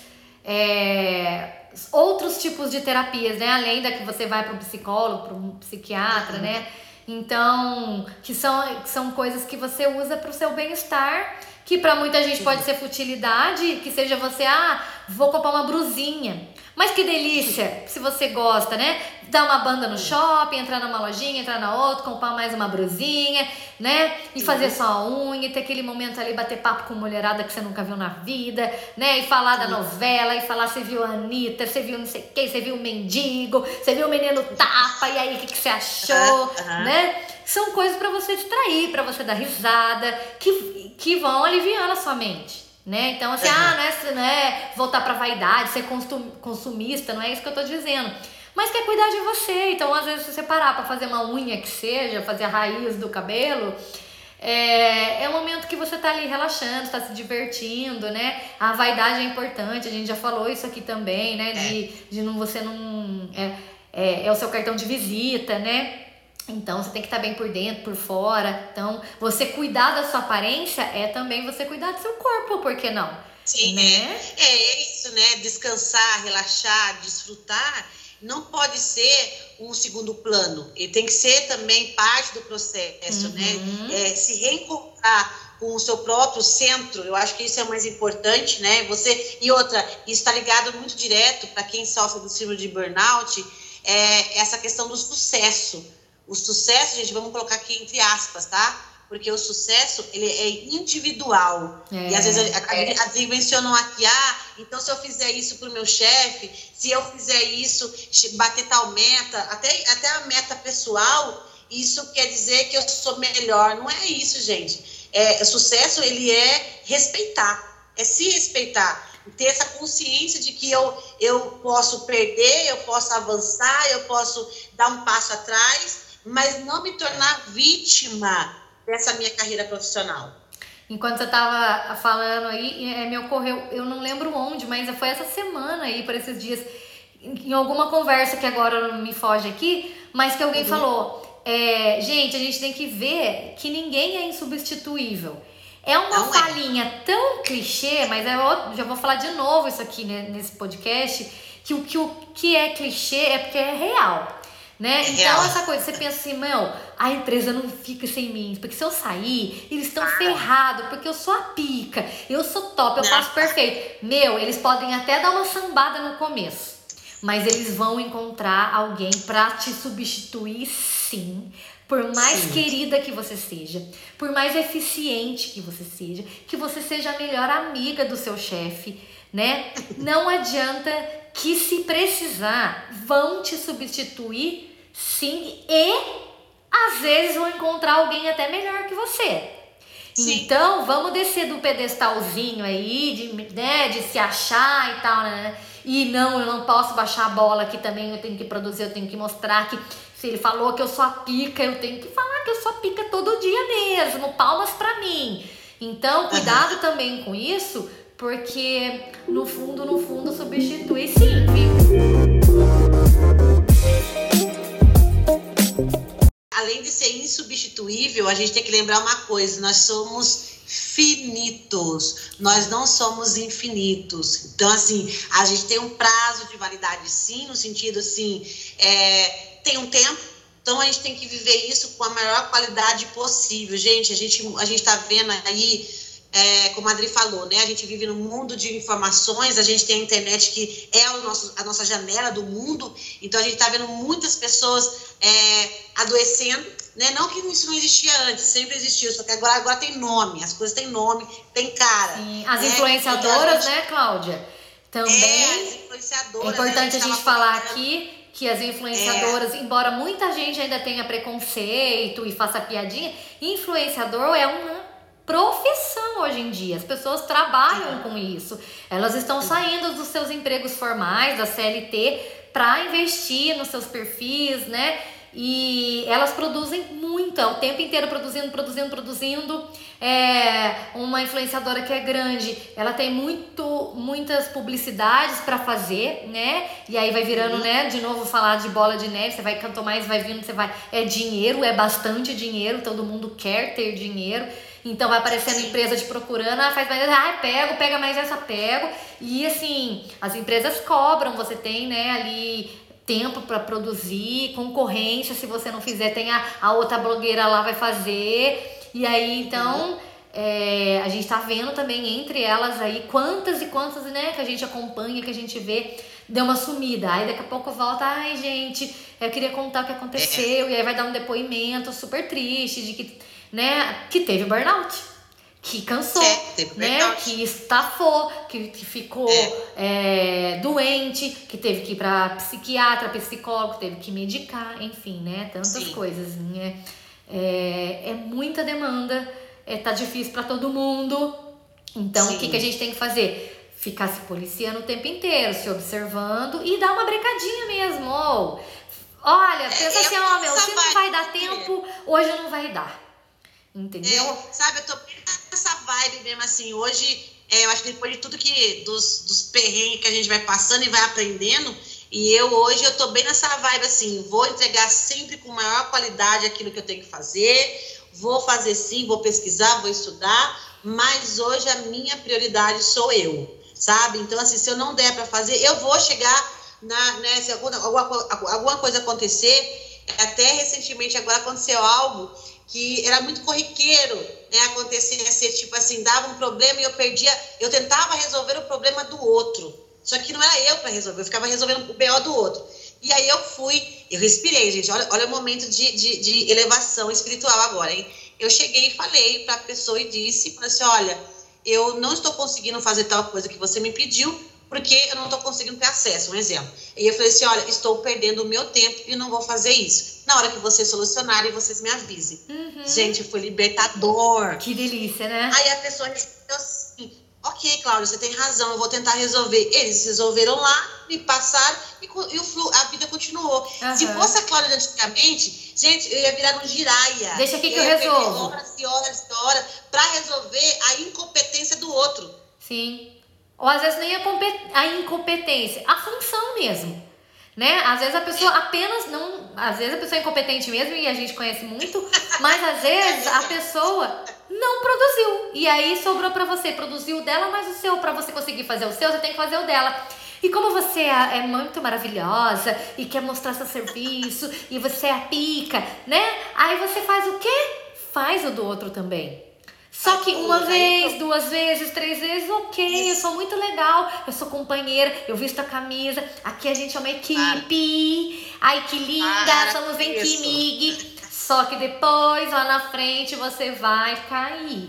É, outros tipos de terapias, né? Além da que você vai para um psicólogo, para um psiquiatra, uhum. né? Então, que são, que são coisas que você usa para o seu bem-estar, que para muita gente pode ser futilidade, que seja você, ah, vou comprar uma brusinha. Mas que delícia, se você gosta, né? Dar uma banda no shopping, entrar numa lojinha, entrar na outra, comprar mais uma brusinha, né? E fazer sua unha, ter aquele momento ali, bater papo com mulherada que você nunca viu na vida, né? E falar da novela, e falar você viu a Anitta, você viu não sei quem, você viu o mendigo, você viu o menino tapa, e aí o que, que você achou, né? São coisas para você distrair, para você dar risada, que, que vão aliviando a sua mente né? Então, assim, uhum. ah, não é, não é voltar pra vaidade, ser consumista, não é isso que eu tô dizendo. Mas quer cuidar de você. Então, às vezes, se você parar pra fazer uma unha que seja, fazer a raiz do cabelo, é, é um momento que você tá ali relaxando, tá se divertindo, né? A vaidade é importante, a gente já falou isso aqui também, né? De, é. de não, você não. É, é, é o seu cartão de visita, né? Então você tem que estar bem por dentro, por fora. Então, você cuidar da sua aparência é também você cuidar do seu corpo, por que não? Sim, né? é, é isso, né? Descansar, relaxar, desfrutar não pode ser um segundo plano. Ele tem que ser também parte do processo, né? uhum. né? É, se reencontrar com o seu próprio centro, eu acho que isso é o mais importante, né? Você e outra, isso está ligado muito direto para quem sofre do síndrome de burnout, é essa questão do sucesso o sucesso, gente, vamos colocar aqui entre aspas, tá? Porque o sucesso, ele é individual. É, e às vezes é. a, a, mencionam aqui, ah, então se eu fizer isso para o meu chefe, se eu fizer isso, bater tal meta, até, até a meta pessoal, isso quer dizer que eu sou melhor. Não é isso, gente. É, o sucesso, ele é respeitar, é se respeitar ter essa consciência de que eu, eu posso perder, eu posso avançar, eu posso dar um passo atrás, mas não me tornar vítima dessa minha carreira profissional. Enquanto você estava falando aí, é, me ocorreu, eu não lembro onde, mas foi essa semana aí, por esses dias, em alguma conversa que agora me foge aqui, mas que alguém uhum. falou: é, gente, a gente tem que ver que ninguém é insubstituível. É uma não é. falinha é. tão clichê, mas eu já vou falar de novo isso aqui né, nesse podcast, que o que, o que é clichê é porque é real né? É então, essa coisa, você pensa assim, meu, a empresa não fica sem mim, porque se eu sair, eles estão ferrados, porque eu sou a pica, eu sou top, eu faço perfeito. Meu, eles podem até dar uma sambada no começo, mas eles vão encontrar alguém para te substituir, sim. Por mais sim. querida que você seja, por mais eficiente que você seja, que você seja a melhor amiga do seu chefe, né? Não adianta que se precisar, vão te substituir Sim, e às vezes vão encontrar alguém até melhor que você. Sim. Então, vamos descer do pedestalzinho aí, de, né, de se achar e tal, né? E não, eu não posso baixar a bola aqui também, eu tenho que produzir, eu tenho que mostrar que se ele falou que eu sou a pica, eu tenho que falar que eu sou a pica todo dia mesmo, palmas pra mim. Então, cuidado uhum. também com isso, porque no fundo, no fundo, substitui sim, viu? Além de ser insubstituível, a gente tem que lembrar uma coisa: nós somos finitos, nós não somos infinitos. Então, assim, a gente tem um prazo de validade, sim, no sentido assim, é, tem um tempo. Então a gente tem que viver isso com a maior qualidade possível. Gente, a gente a gente está vendo aí é, como a Adri falou, né? A gente vive num mundo de informações, a gente tem a internet que é o nosso, a nossa janela do mundo, então a gente está vendo muitas pessoas é, adoecendo, né? Não que isso não existia antes, sempre existiu, só que agora, agora tem nome, as coisas têm nome, tem cara. Sim, as né? influenciadoras, gente, né, Cláudia? Também. É, as influenciadoras. É importante né? a gente falar aqui que as influenciadoras, é. embora muita gente ainda tenha preconceito e faça piadinha, influenciador é uma profissão hoje em dia. As pessoas trabalham com isso. Elas estão saindo dos seus empregos formais, da CLT, para investir nos seus perfis, né? E elas produzem muito, é o tempo inteiro produzindo, produzindo, produzindo. É uma influenciadora que é grande, ela tem muito, muitas publicidades para fazer, né? E aí vai virando, uhum. né? De novo falar de bola de neve, você vai cantar mais, vai vindo, você vai. É dinheiro, é bastante dinheiro, todo mundo quer ter dinheiro. Então vai aparecendo empresa te procurando, ah, faz mais, ah, pego, pega mais essa, pego. E assim, as empresas cobram, você tem, né, ali tempo para produzir, concorrência, se você não fizer, tem a, a outra blogueira lá vai fazer. E aí, então, é, a gente tá vendo também entre elas aí quantas e quantas, né, que a gente acompanha, que a gente vê, deu uma sumida. Aí daqui a pouco volta, ai, gente, eu queria contar o que aconteceu, e aí vai dar um depoimento super triste de que, né, que teve burnout que cansou, é, né? Que estafou, que, que ficou é. É, doente, que teve que ir para psiquiatra, psicólogo, teve que medicar, enfim, né? Tantas Sim. coisas, né? É, é muita demanda, é, tá difícil para todo mundo. Então, o que, que a gente tem que fazer? Ficar se policiando o tempo inteiro, se observando e dar uma brincadinha mesmo. Ou, olha, pensa é, assim, ó, oh, meu, se não vai dar tempo, hoje não vai dar. Entendeu? É, sabe, eu tô nessa vibe mesmo assim. Hoje, é, eu acho que depois de tudo que. dos, dos perrengues que a gente vai passando e vai aprendendo. E eu hoje eu tô bem nessa vibe assim, vou entregar sempre com maior qualidade aquilo que eu tenho que fazer, vou fazer sim, vou pesquisar, vou estudar, mas hoje a minha prioridade sou eu, sabe? Então assim, se eu não der para fazer, eu vou chegar na, né, se alguma, alguma, alguma coisa acontecer, até recentemente agora aconteceu algo que era muito corriqueiro, né? Acontecia ser tipo assim, dava um problema e eu perdia, eu tentava resolver o problema do outro. Só que não era eu para resolver, eu ficava resolvendo o BO do outro. E aí eu fui, eu respirei, gente. Olha, olha o momento de, de, de elevação espiritual agora, hein? Eu cheguei e falei para a pessoa e disse, falei assim, olha, eu não estou conseguindo fazer tal coisa que você me pediu, porque eu não estou conseguindo ter acesso, um exemplo. E eu falei assim, olha, estou perdendo o meu tempo e não vou fazer isso. Na hora que vocês solucionarem, vocês me avisem. Uhum. Gente, foi libertador. Que delícia, né? Aí a pessoa respondeu assim, ok, Cláudia, você tem razão, eu vou tentar resolver. Eles resolveram lá, me passaram e, e o flu, a vida continuou. Uhum. Se fosse a Cláudia antigamente, gente, eu ia virar um giraia. Deixa aqui que eu, eu resolvo. horas e horas e horas para resolver a incompetência do outro. Sim. Ou às vezes nem a, incompetência, a função mesmo. Né? Às vezes a pessoa apenas não. Às vezes a pessoa é incompetente mesmo e a gente conhece muito, mas às vezes a pessoa não produziu. E aí sobrou para você, produziu o dela, mas o seu, para você conseguir fazer o seu, você tem que fazer o dela. E como você é, é muito maravilhosa e quer mostrar seu serviço e você é a pica, né? Aí você faz o quê? Faz o do outro também. Só que uma vez, duas vezes, três vezes, ok, eu sou muito legal, eu sou companheira, eu visto a camisa, aqui a gente é uma equipe, ai que linda, somos bem mig. Só que depois, lá na frente, você vai cair.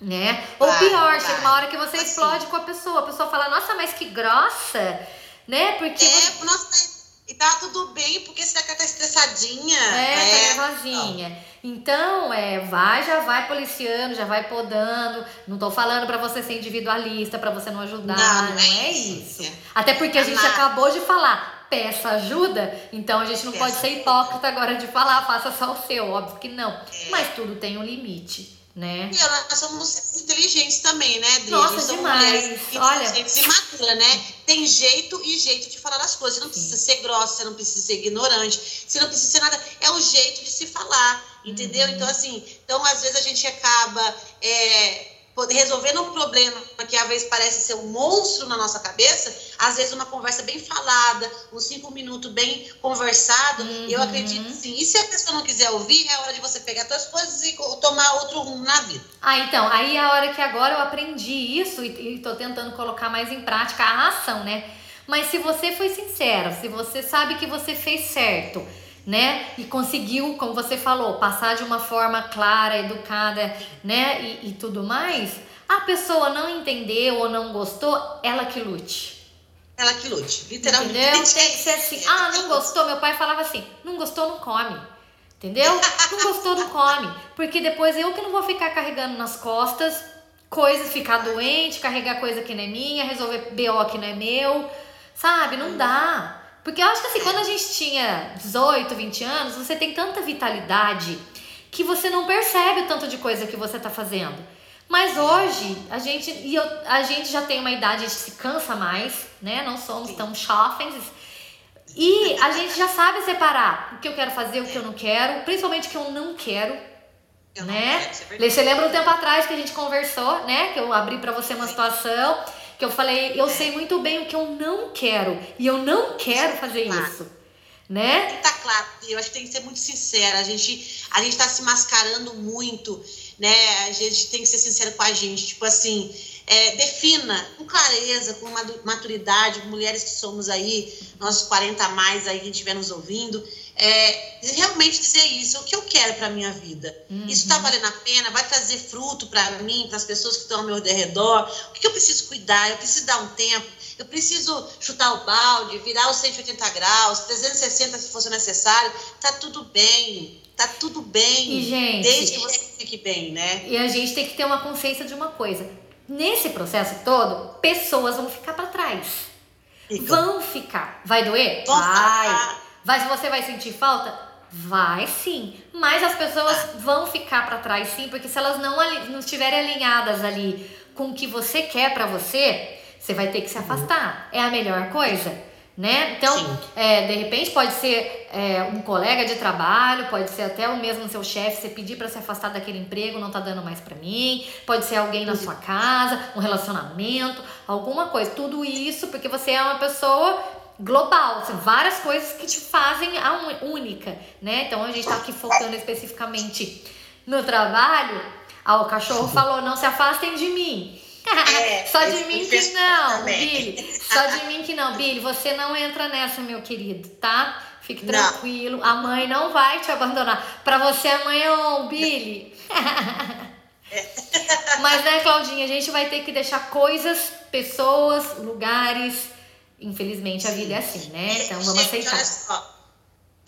Né? Ou pior, chega uma hora que você assim. explode com a pessoa, a pessoa fala, nossa, mas que grossa, né? Porque. É, você... nossa, e tá tudo bem, porque você tá estressadinha. É, tá é tá nervosinha. Então, é, vai, já vai policiando, já vai podando. Não tô falando para você ser individualista, para você não ajudar. Não, não, não é, isso. isso. Até porque a gente acabou de falar, peça ajuda, então a gente não peça pode ser hipócrita agora de falar, faça só o seu, óbvio que não. É. Mas tudo tem um limite né? E nós somos inteligentes também, né, Adri? Nossa, demais. Olha, inteligentes e madura, né? Tem jeito e jeito de falar as coisas. Você não precisa ser grossa, você não precisa ser ignorante, você não precisa ser nada. É o jeito de se falar, entendeu? Uhum. Então, assim, então às vezes a gente acaba é, resolvendo um problema que às vezes parece ser um monstro na nossa cabeça, às vezes uma conversa bem falada, uns cinco minutos bem conversado, uhum. eu acredito sim. E se a pessoa não quiser ouvir, é hora de você pegar suas coisas e tomar outro rumo na vida. Ah, então, aí é a hora que agora eu aprendi isso e, estou tentando colocar mais em prática a ação, né? Mas se você foi sincero, se você sabe que você fez certo, né? E conseguiu, como você falou, passar de uma forma clara, educada, né? E, e tudo mais. A pessoa não entendeu ou não gostou, ela que lute. Ela que lute, literalmente. Entendeu? Tem que ser assim. Ah, não gostou. Meu pai falava assim: não gostou, não come. Entendeu? Não gostou, não come. Porque depois eu que não vou ficar carregando nas costas coisas, ficar doente, carregar coisa que não é minha, resolver BO que não é meu. Sabe? Não dá. Porque eu acho que assim, quando a gente tinha 18, 20 anos, você tem tanta vitalidade que você não percebe o tanto de coisa que você tá fazendo. Mas hoje, a gente, e eu, a gente já tem uma idade, a gente se cansa mais, né? Não somos tão jovens. E a gente já sabe separar o que eu quero fazer, o que eu não quero, principalmente o que eu não quero. Eu né? Não quero, você lembra um tempo atrás que a gente conversou, né? Que eu abri para você uma situação que eu falei, eu é. sei muito bem o que eu não quero e eu não quero fazer claro. isso. Né? Tá claro, eu acho que tem que ser muito sincera. A gente a gente tá se mascarando muito, né? A gente tem que ser sincero com a gente, tipo assim, é, defina com clareza, com maturidade, mulheres que somos aí, nossos 40 a mais aí que estiver nos ouvindo, é, realmente dizer isso, o que eu quero para minha vida. Uhum. Isso está valendo a pena? Vai trazer fruto para mim, para as pessoas que estão ao meu redor? O que eu preciso cuidar? Eu preciso dar um tempo? Eu preciso chutar o balde, virar os 180 graus, 360 se fosse necessário? Tá tudo bem. Tá tudo bem. E, gente, desde que você fique bem, né? E a gente tem que ter uma consciência de uma coisa Nesse processo todo, pessoas vão ficar para trás. Vão ficar. Vai doer? vai. Vai. Você vai sentir falta? Vai sim. Mas as pessoas vão ficar para trás sim, porque se elas não, não estiverem alinhadas ali com o que você quer para você, você vai ter que se afastar. É a melhor coisa né? Então, é, de repente pode ser é, um colega de trabalho, pode ser até o mesmo seu chefe, você pedir para se afastar daquele emprego, não tá dando mais para mim, pode ser alguém na sua casa, um relacionamento, alguma coisa. Tudo isso porque você é uma pessoa global, assim, várias coisas que te fazem a única, né? Então a gente tá aqui focando especificamente no trabalho. Ah, o cachorro falou: "Não se afastem de mim". É, Só de mim que não, Billy. Só de mim que não, Billy. Você não entra nessa, meu querido, tá? Fique tranquilo. Não. A mãe não vai te abandonar. Pra você, a mãe é Billy. Mas, né, Claudinha, a gente vai ter que deixar coisas, pessoas, lugares. Infelizmente, a vida é assim, né? Então, vamos aceitar. Olha só.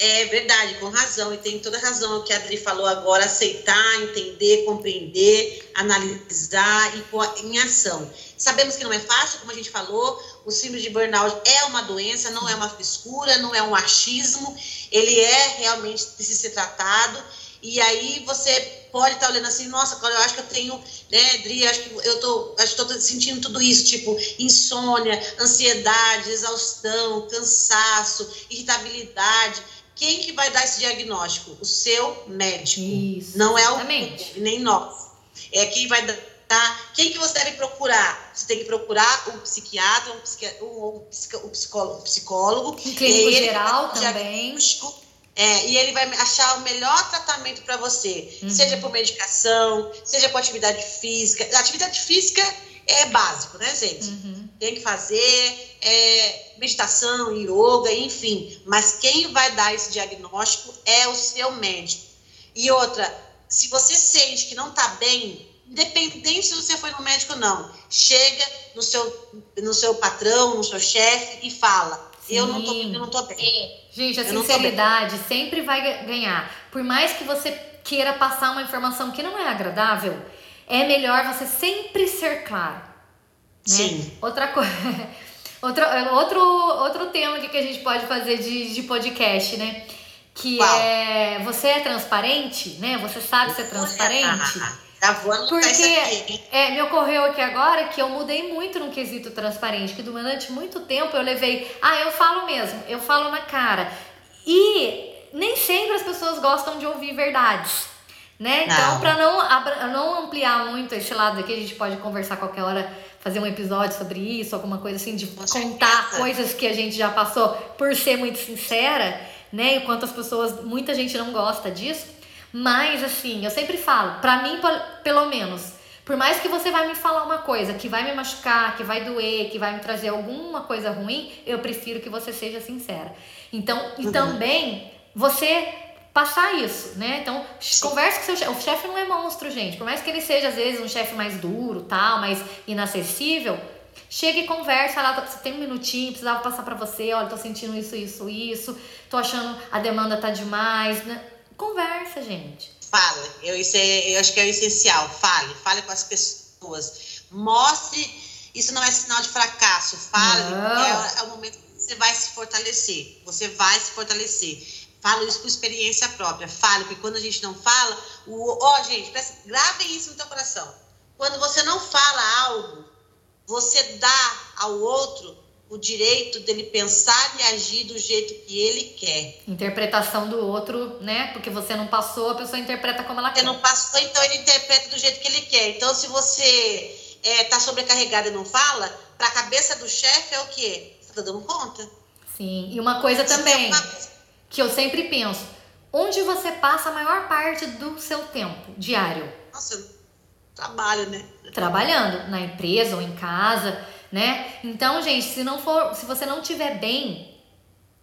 É verdade, com razão, e tem toda razão o que a Adri falou agora, aceitar, entender, compreender, analisar e pôr em ação. Sabemos que não é fácil, como a gente falou, o síndrome de burnout é uma doença, não é uma frescura, não é um achismo, ele é realmente precisa ser tratado, e aí você pode estar olhando assim, nossa, Cláudia, eu acho que eu tenho, né, Adri, acho que eu tô, acho que tô sentindo tudo isso, tipo, insônia, ansiedade, exaustão, cansaço, irritabilidade, quem que vai dar esse diagnóstico? O seu médico. Isso, não é o nem nós. É quem vai dar. Quem que você deve procurar? Você tem que procurar um psiquiatra, um, psiquiatra, um, um psicólogo, um psicólogo. Um clínico geral também. É, e ele vai achar o melhor tratamento para você, uhum. seja por medicação, seja por atividade física. Atividade física é básico, né, gente? Uhum. Tem que fazer, é, meditação, yoga, enfim. Mas quem vai dar esse diagnóstico é o seu médico. E outra, se você sente que não está bem, independente se você foi no médico ou não, chega no seu, no seu patrão, no seu chefe e fala: Sim. Eu não, tô, eu não tô bem. Gente, a eu sinceridade sempre vai ganhar. Por mais que você queira passar uma informação que não é agradável, é melhor você sempre ser claro. Né? Sim. Outra coisa. Outro, outro, outro tema que a gente pode fazer de, de podcast, né? Que Uau. é você é transparente, né? Você sabe ser transparente. Tá voando Porque é, me ocorreu aqui agora que eu mudei muito no quesito transparente, que durante muito tempo eu levei, ah, eu falo mesmo, eu falo na cara. E nem sempre as pessoas gostam de ouvir verdades. Né? Então, para não, não ampliar muito esse lado aqui, a gente pode conversar qualquer hora fazer um episódio sobre isso, alguma coisa assim, de contar coisas que a gente já passou por ser muito sincera, né? E quantas pessoas, muita gente não gosta disso. Mas, assim, eu sempre falo, pra mim, pelo menos, por mais que você vai me falar uma coisa que vai me machucar, que vai doer, que vai me trazer alguma coisa ruim, eu prefiro que você seja sincera. Então, e uhum. também você passar isso, né? Então, converse com seu chefe. O chefe não é monstro, gente. Por mais que ele seja, às vezes, um chefe mais duro, tal, mais inacessível, chega e conversa lá, você tem um minutinho, precisava passar para você, olha, tô sentindo isso, isso, isso, tô achando a demanda tá demais, né? Conversa, gente. Fale. Eu, isso é, eu acho que é o essencial. Fale. Fale com as pessoas. Mostre. Isso não é sinal de fracasso. Fale. É, é o momento que você vai se fortalecer. Você vai se fortalecer. Falo isso por experiência própria. Fale, porque quando a gente não fala, o. Ó, oh, gente, gravem isso no teu coração. Quando você não fala algo, você dá ao outro o direito dele pensar e agir do jeito que ele quer. Interpretação do outro, né? Porque você não passou, a pessoa interpreta como ela você quer. Você não passou, então ele interpreta do jeito que ele quer. Então, se você é, tá sobrecarregado e não fala, para a cabeça do chefe é o quê? Você tá dando conta? Sim, e uma coisa também uma... que eu sempre penso: onde você passa a maior parte do seu tempo diário? Nossa, trabalho, né? Trabalhando na empresa ou em casa né? Então, gente, se não for, se você não tiver bem,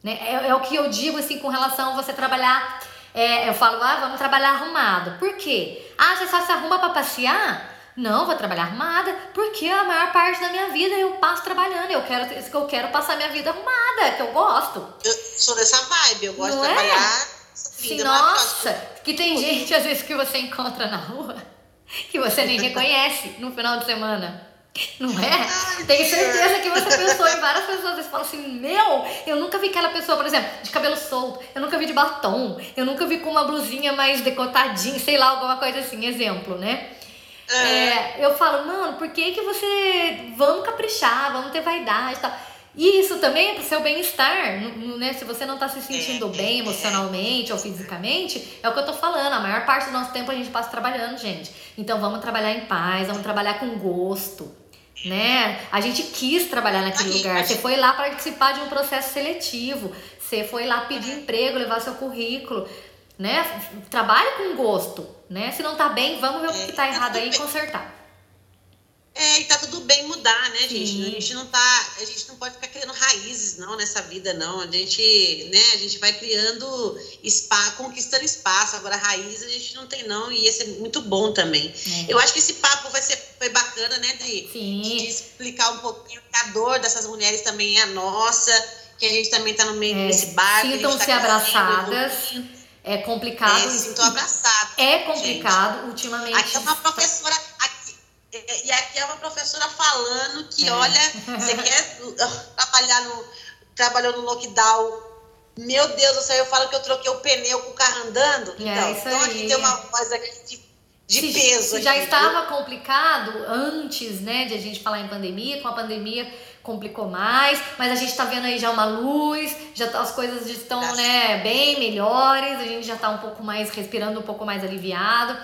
né? É, é o que eu digo assim com relação a você trabalhar. É, eu falo, ah, vamos trabalhar arrumado. Por quê? Ah, você só se arruma para passear? Não, vou trabalhar arrumada, porque a maior parte da minha vida eu passo trabalhando. Eu quero, eu quero passar minha vida arrumada, que eu gosto. Eu sou dessa vibe, eu gosto Não de é? trabalhar. Sim, nossa, que tem gente às vezes que você encontra na rua que você nem reconhece no final de semana. Não é? Tenho certeza que você pensou em várias pessoas. Você fala assim: Meu, eu nunca vi aquela pessoa, por exemplo, de cabelo solto. Eu nunca vi de batom. Eu nunca vi com uma blusinha mais decotadinha, sei lá, alguma coisa assim. Exemplo, né? É. É, eu falo, mano, por que que você. Vamos caprichar, vamos ter vaidade e tal. E isso também é pro seu bem-estar, né? Se você não tá se sentindo bem emocionalmente ou fisicamente, é o que eu tô falando. A maior parte do nosso tempo a gente passa trabalhando, gente. Então vamos trabalhar em paz, vamos trabalhar com gosto né? A gente quis trabalhar naquele lugar. Você foi lá participar de um processo seletivo. Você foi lá pedir emprego, levar seu currículo, né? Trabalhe com gosto, né? Se não tá bem, vamos ver o que tá é, errado aí e consertar. É, e tá tudo bem mudar, né, gente? Sim. A gente não tá, a gente não pode ficar criando raízes não nessa vida não. A gente, né, a gente vai criando espaço, conquistando espaço. Agora raízes a gente não tem não, e esse é muito bom também. É. Eu acho que esse papo vai ser foi bacana, né, de, de, explicar um pouquinho que a dor dessas mulheres também é a nossa, que a gente também tá no meio é, desse barco. Sintam-se tá abraçadas. É complicado. É, sinto abraçada. É complicado gente. ultimamente. Aqui é uma professora e aqui é uma professora falando que, é. olha, você quer trabalhar no, trabalhou no lockdown. Meu Deus do céu, eu falo que eu troquei o pneu com o carro andando. É, então, então aqui tem uma coisa de, de se, peso. Se já estava complicado antes, né, de a gente falar em pandemia, com a pandemia complicou mais, mas a gente está vendo aí já uma luz, já tá, as coisas estão, né, bem melhores, a gente já está um pouco mais respirando um pouco mais aliviado.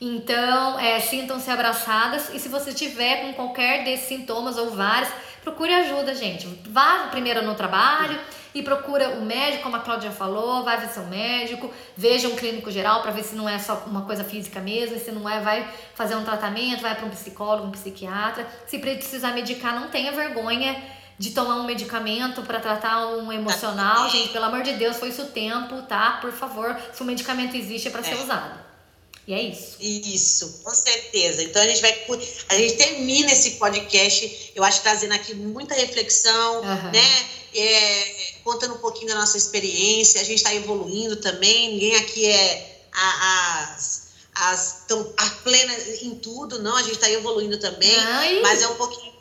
Então, é, sintam-se abraçadas e se você tiver com qualquer desses sintomas ou vários, procure ajuda, gente. Vá primeiro no trabalho e procura o médico, como a Cláudia falou, vai ver seu médico, veja um clínico geral para ver se não é só uma coisa física mesmo, se não é, vai fazer um tratamento, vai para um psicólogo, um psiquiatra. Se precisar medicar, não tenha vergonha de tomar um medicamento para tratar um emocional, gente, pelo amor de Deus, foi isso o tempo, tá? Por favor, se o medicamento existe é para ser é. usado. E é isso. Isso, com certeza. Então a gente vai. A gente termina esse podcast, eu acho, trazendo aqui muita reflexão, uhum. né? É, contando um pouquinho da nossa experiência. A gente está evoluindo também. Ninguém aqui é a, as, as tão a plena em tudo, não. A gente está evoluindo também. Ai. Mas é um pouquinho.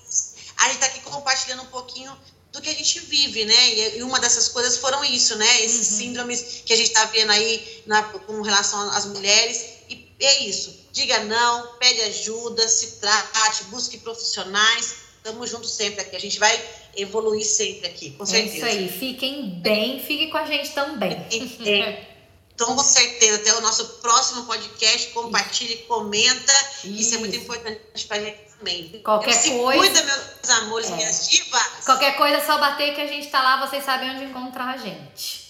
A gente está aqui compartilhando um pouquinho do que a gente vive, né? E, uma dessas coisas foram isso, né? Esses uhum. síndromes que a gente está vendo aí na, com relação às mulheres é isso. Diga não, pede ajuda, se trate, busque profissionais. Estamos juntos sempre aqui. A gente vai evoluir sempre aqui, com certeza. É isso aí. Fiquem bem, fiquem com a gente também. É. Então, com certeza, até o nosso próximo podcast. Compartilhe, comenta. Isso, Isso é muito importante para a gente também. Qualquer se coisa. Cuida, meus amores, é. minhas divas. Qualquer coisa, é só bater que a gente está lá. Vocês sabem onde encontrar a gente.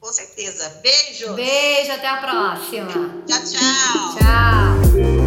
Com certeza. Beijo. Beijo, até a próxima. Tchau, tchau. Tchau.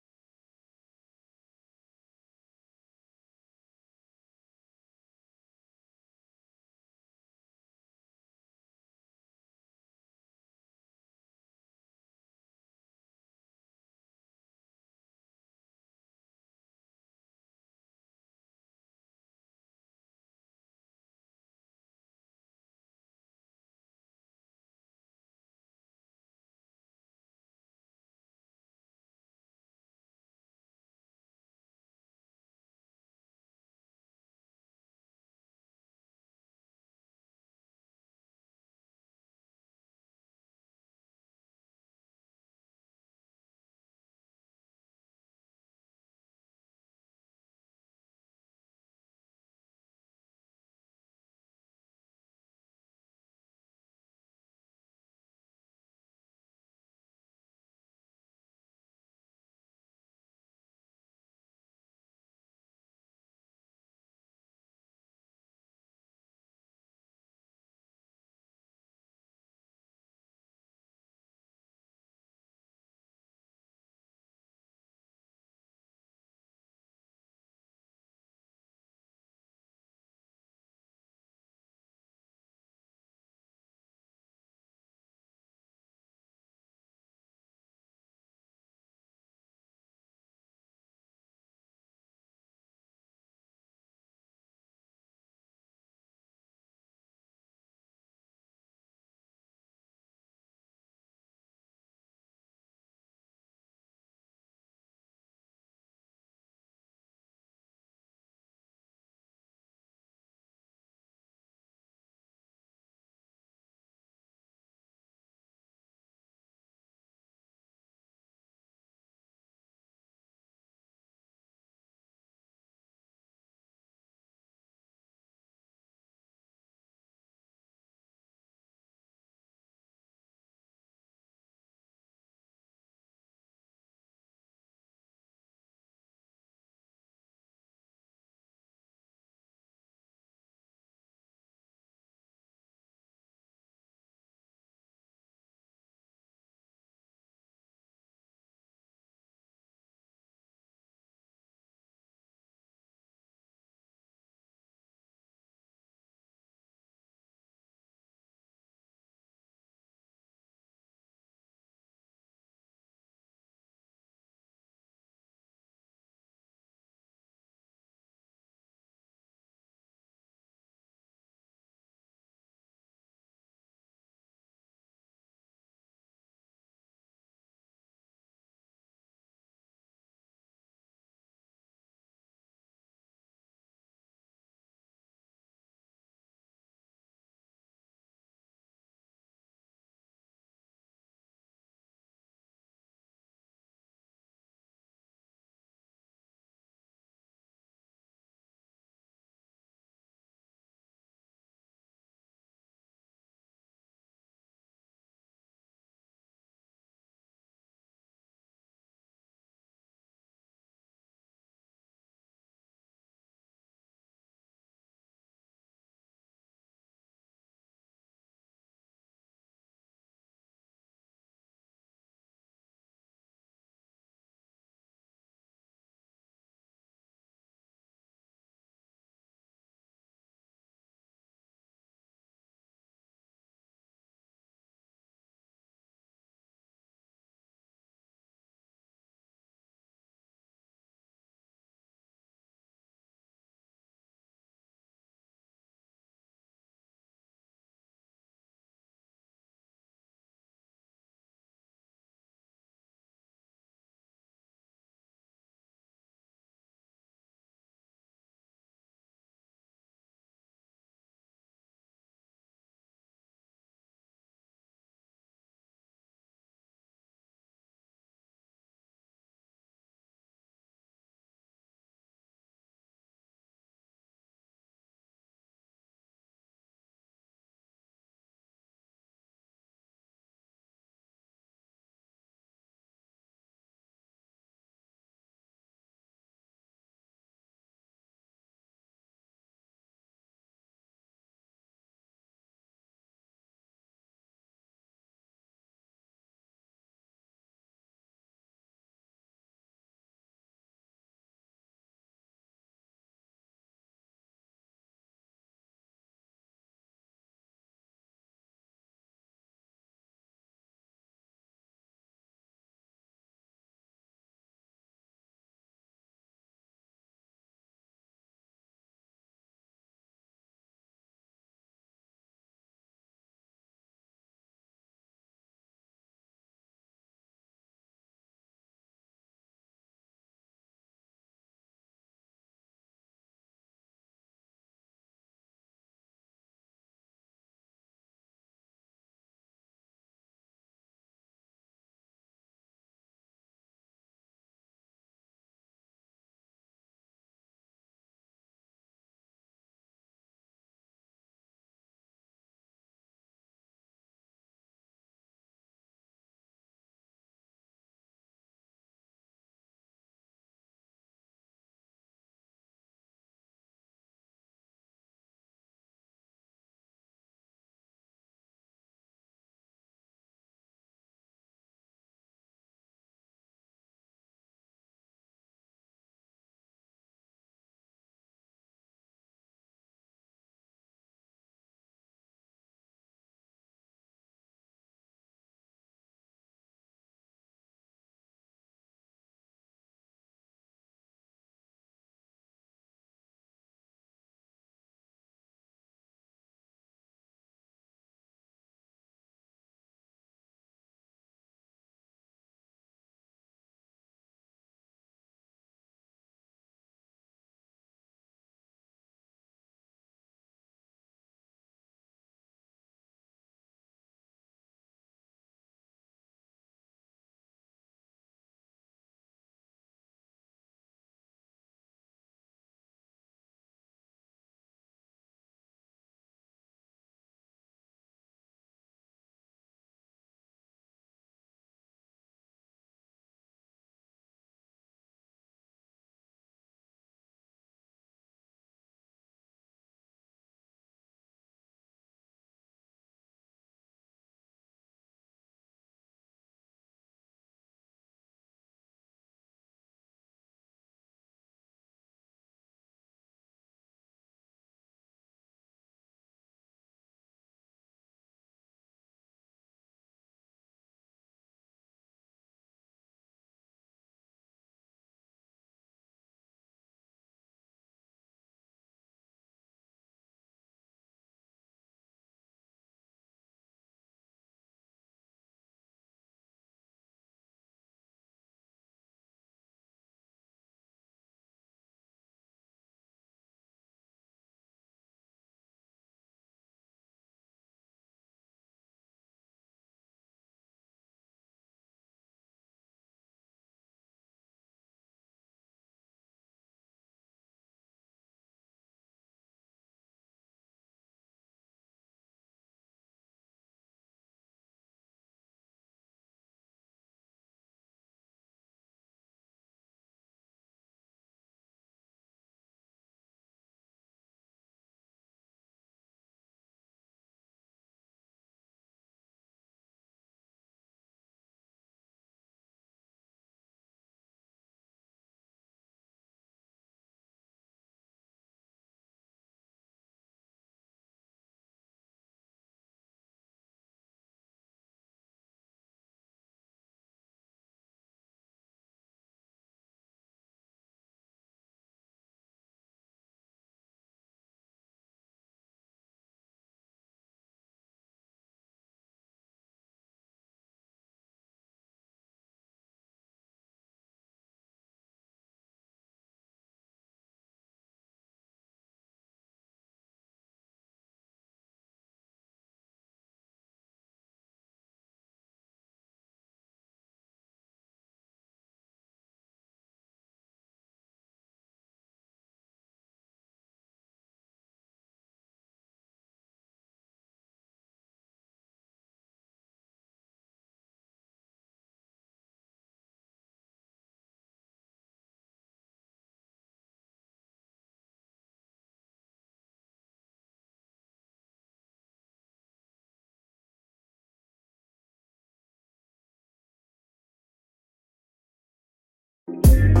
Thank.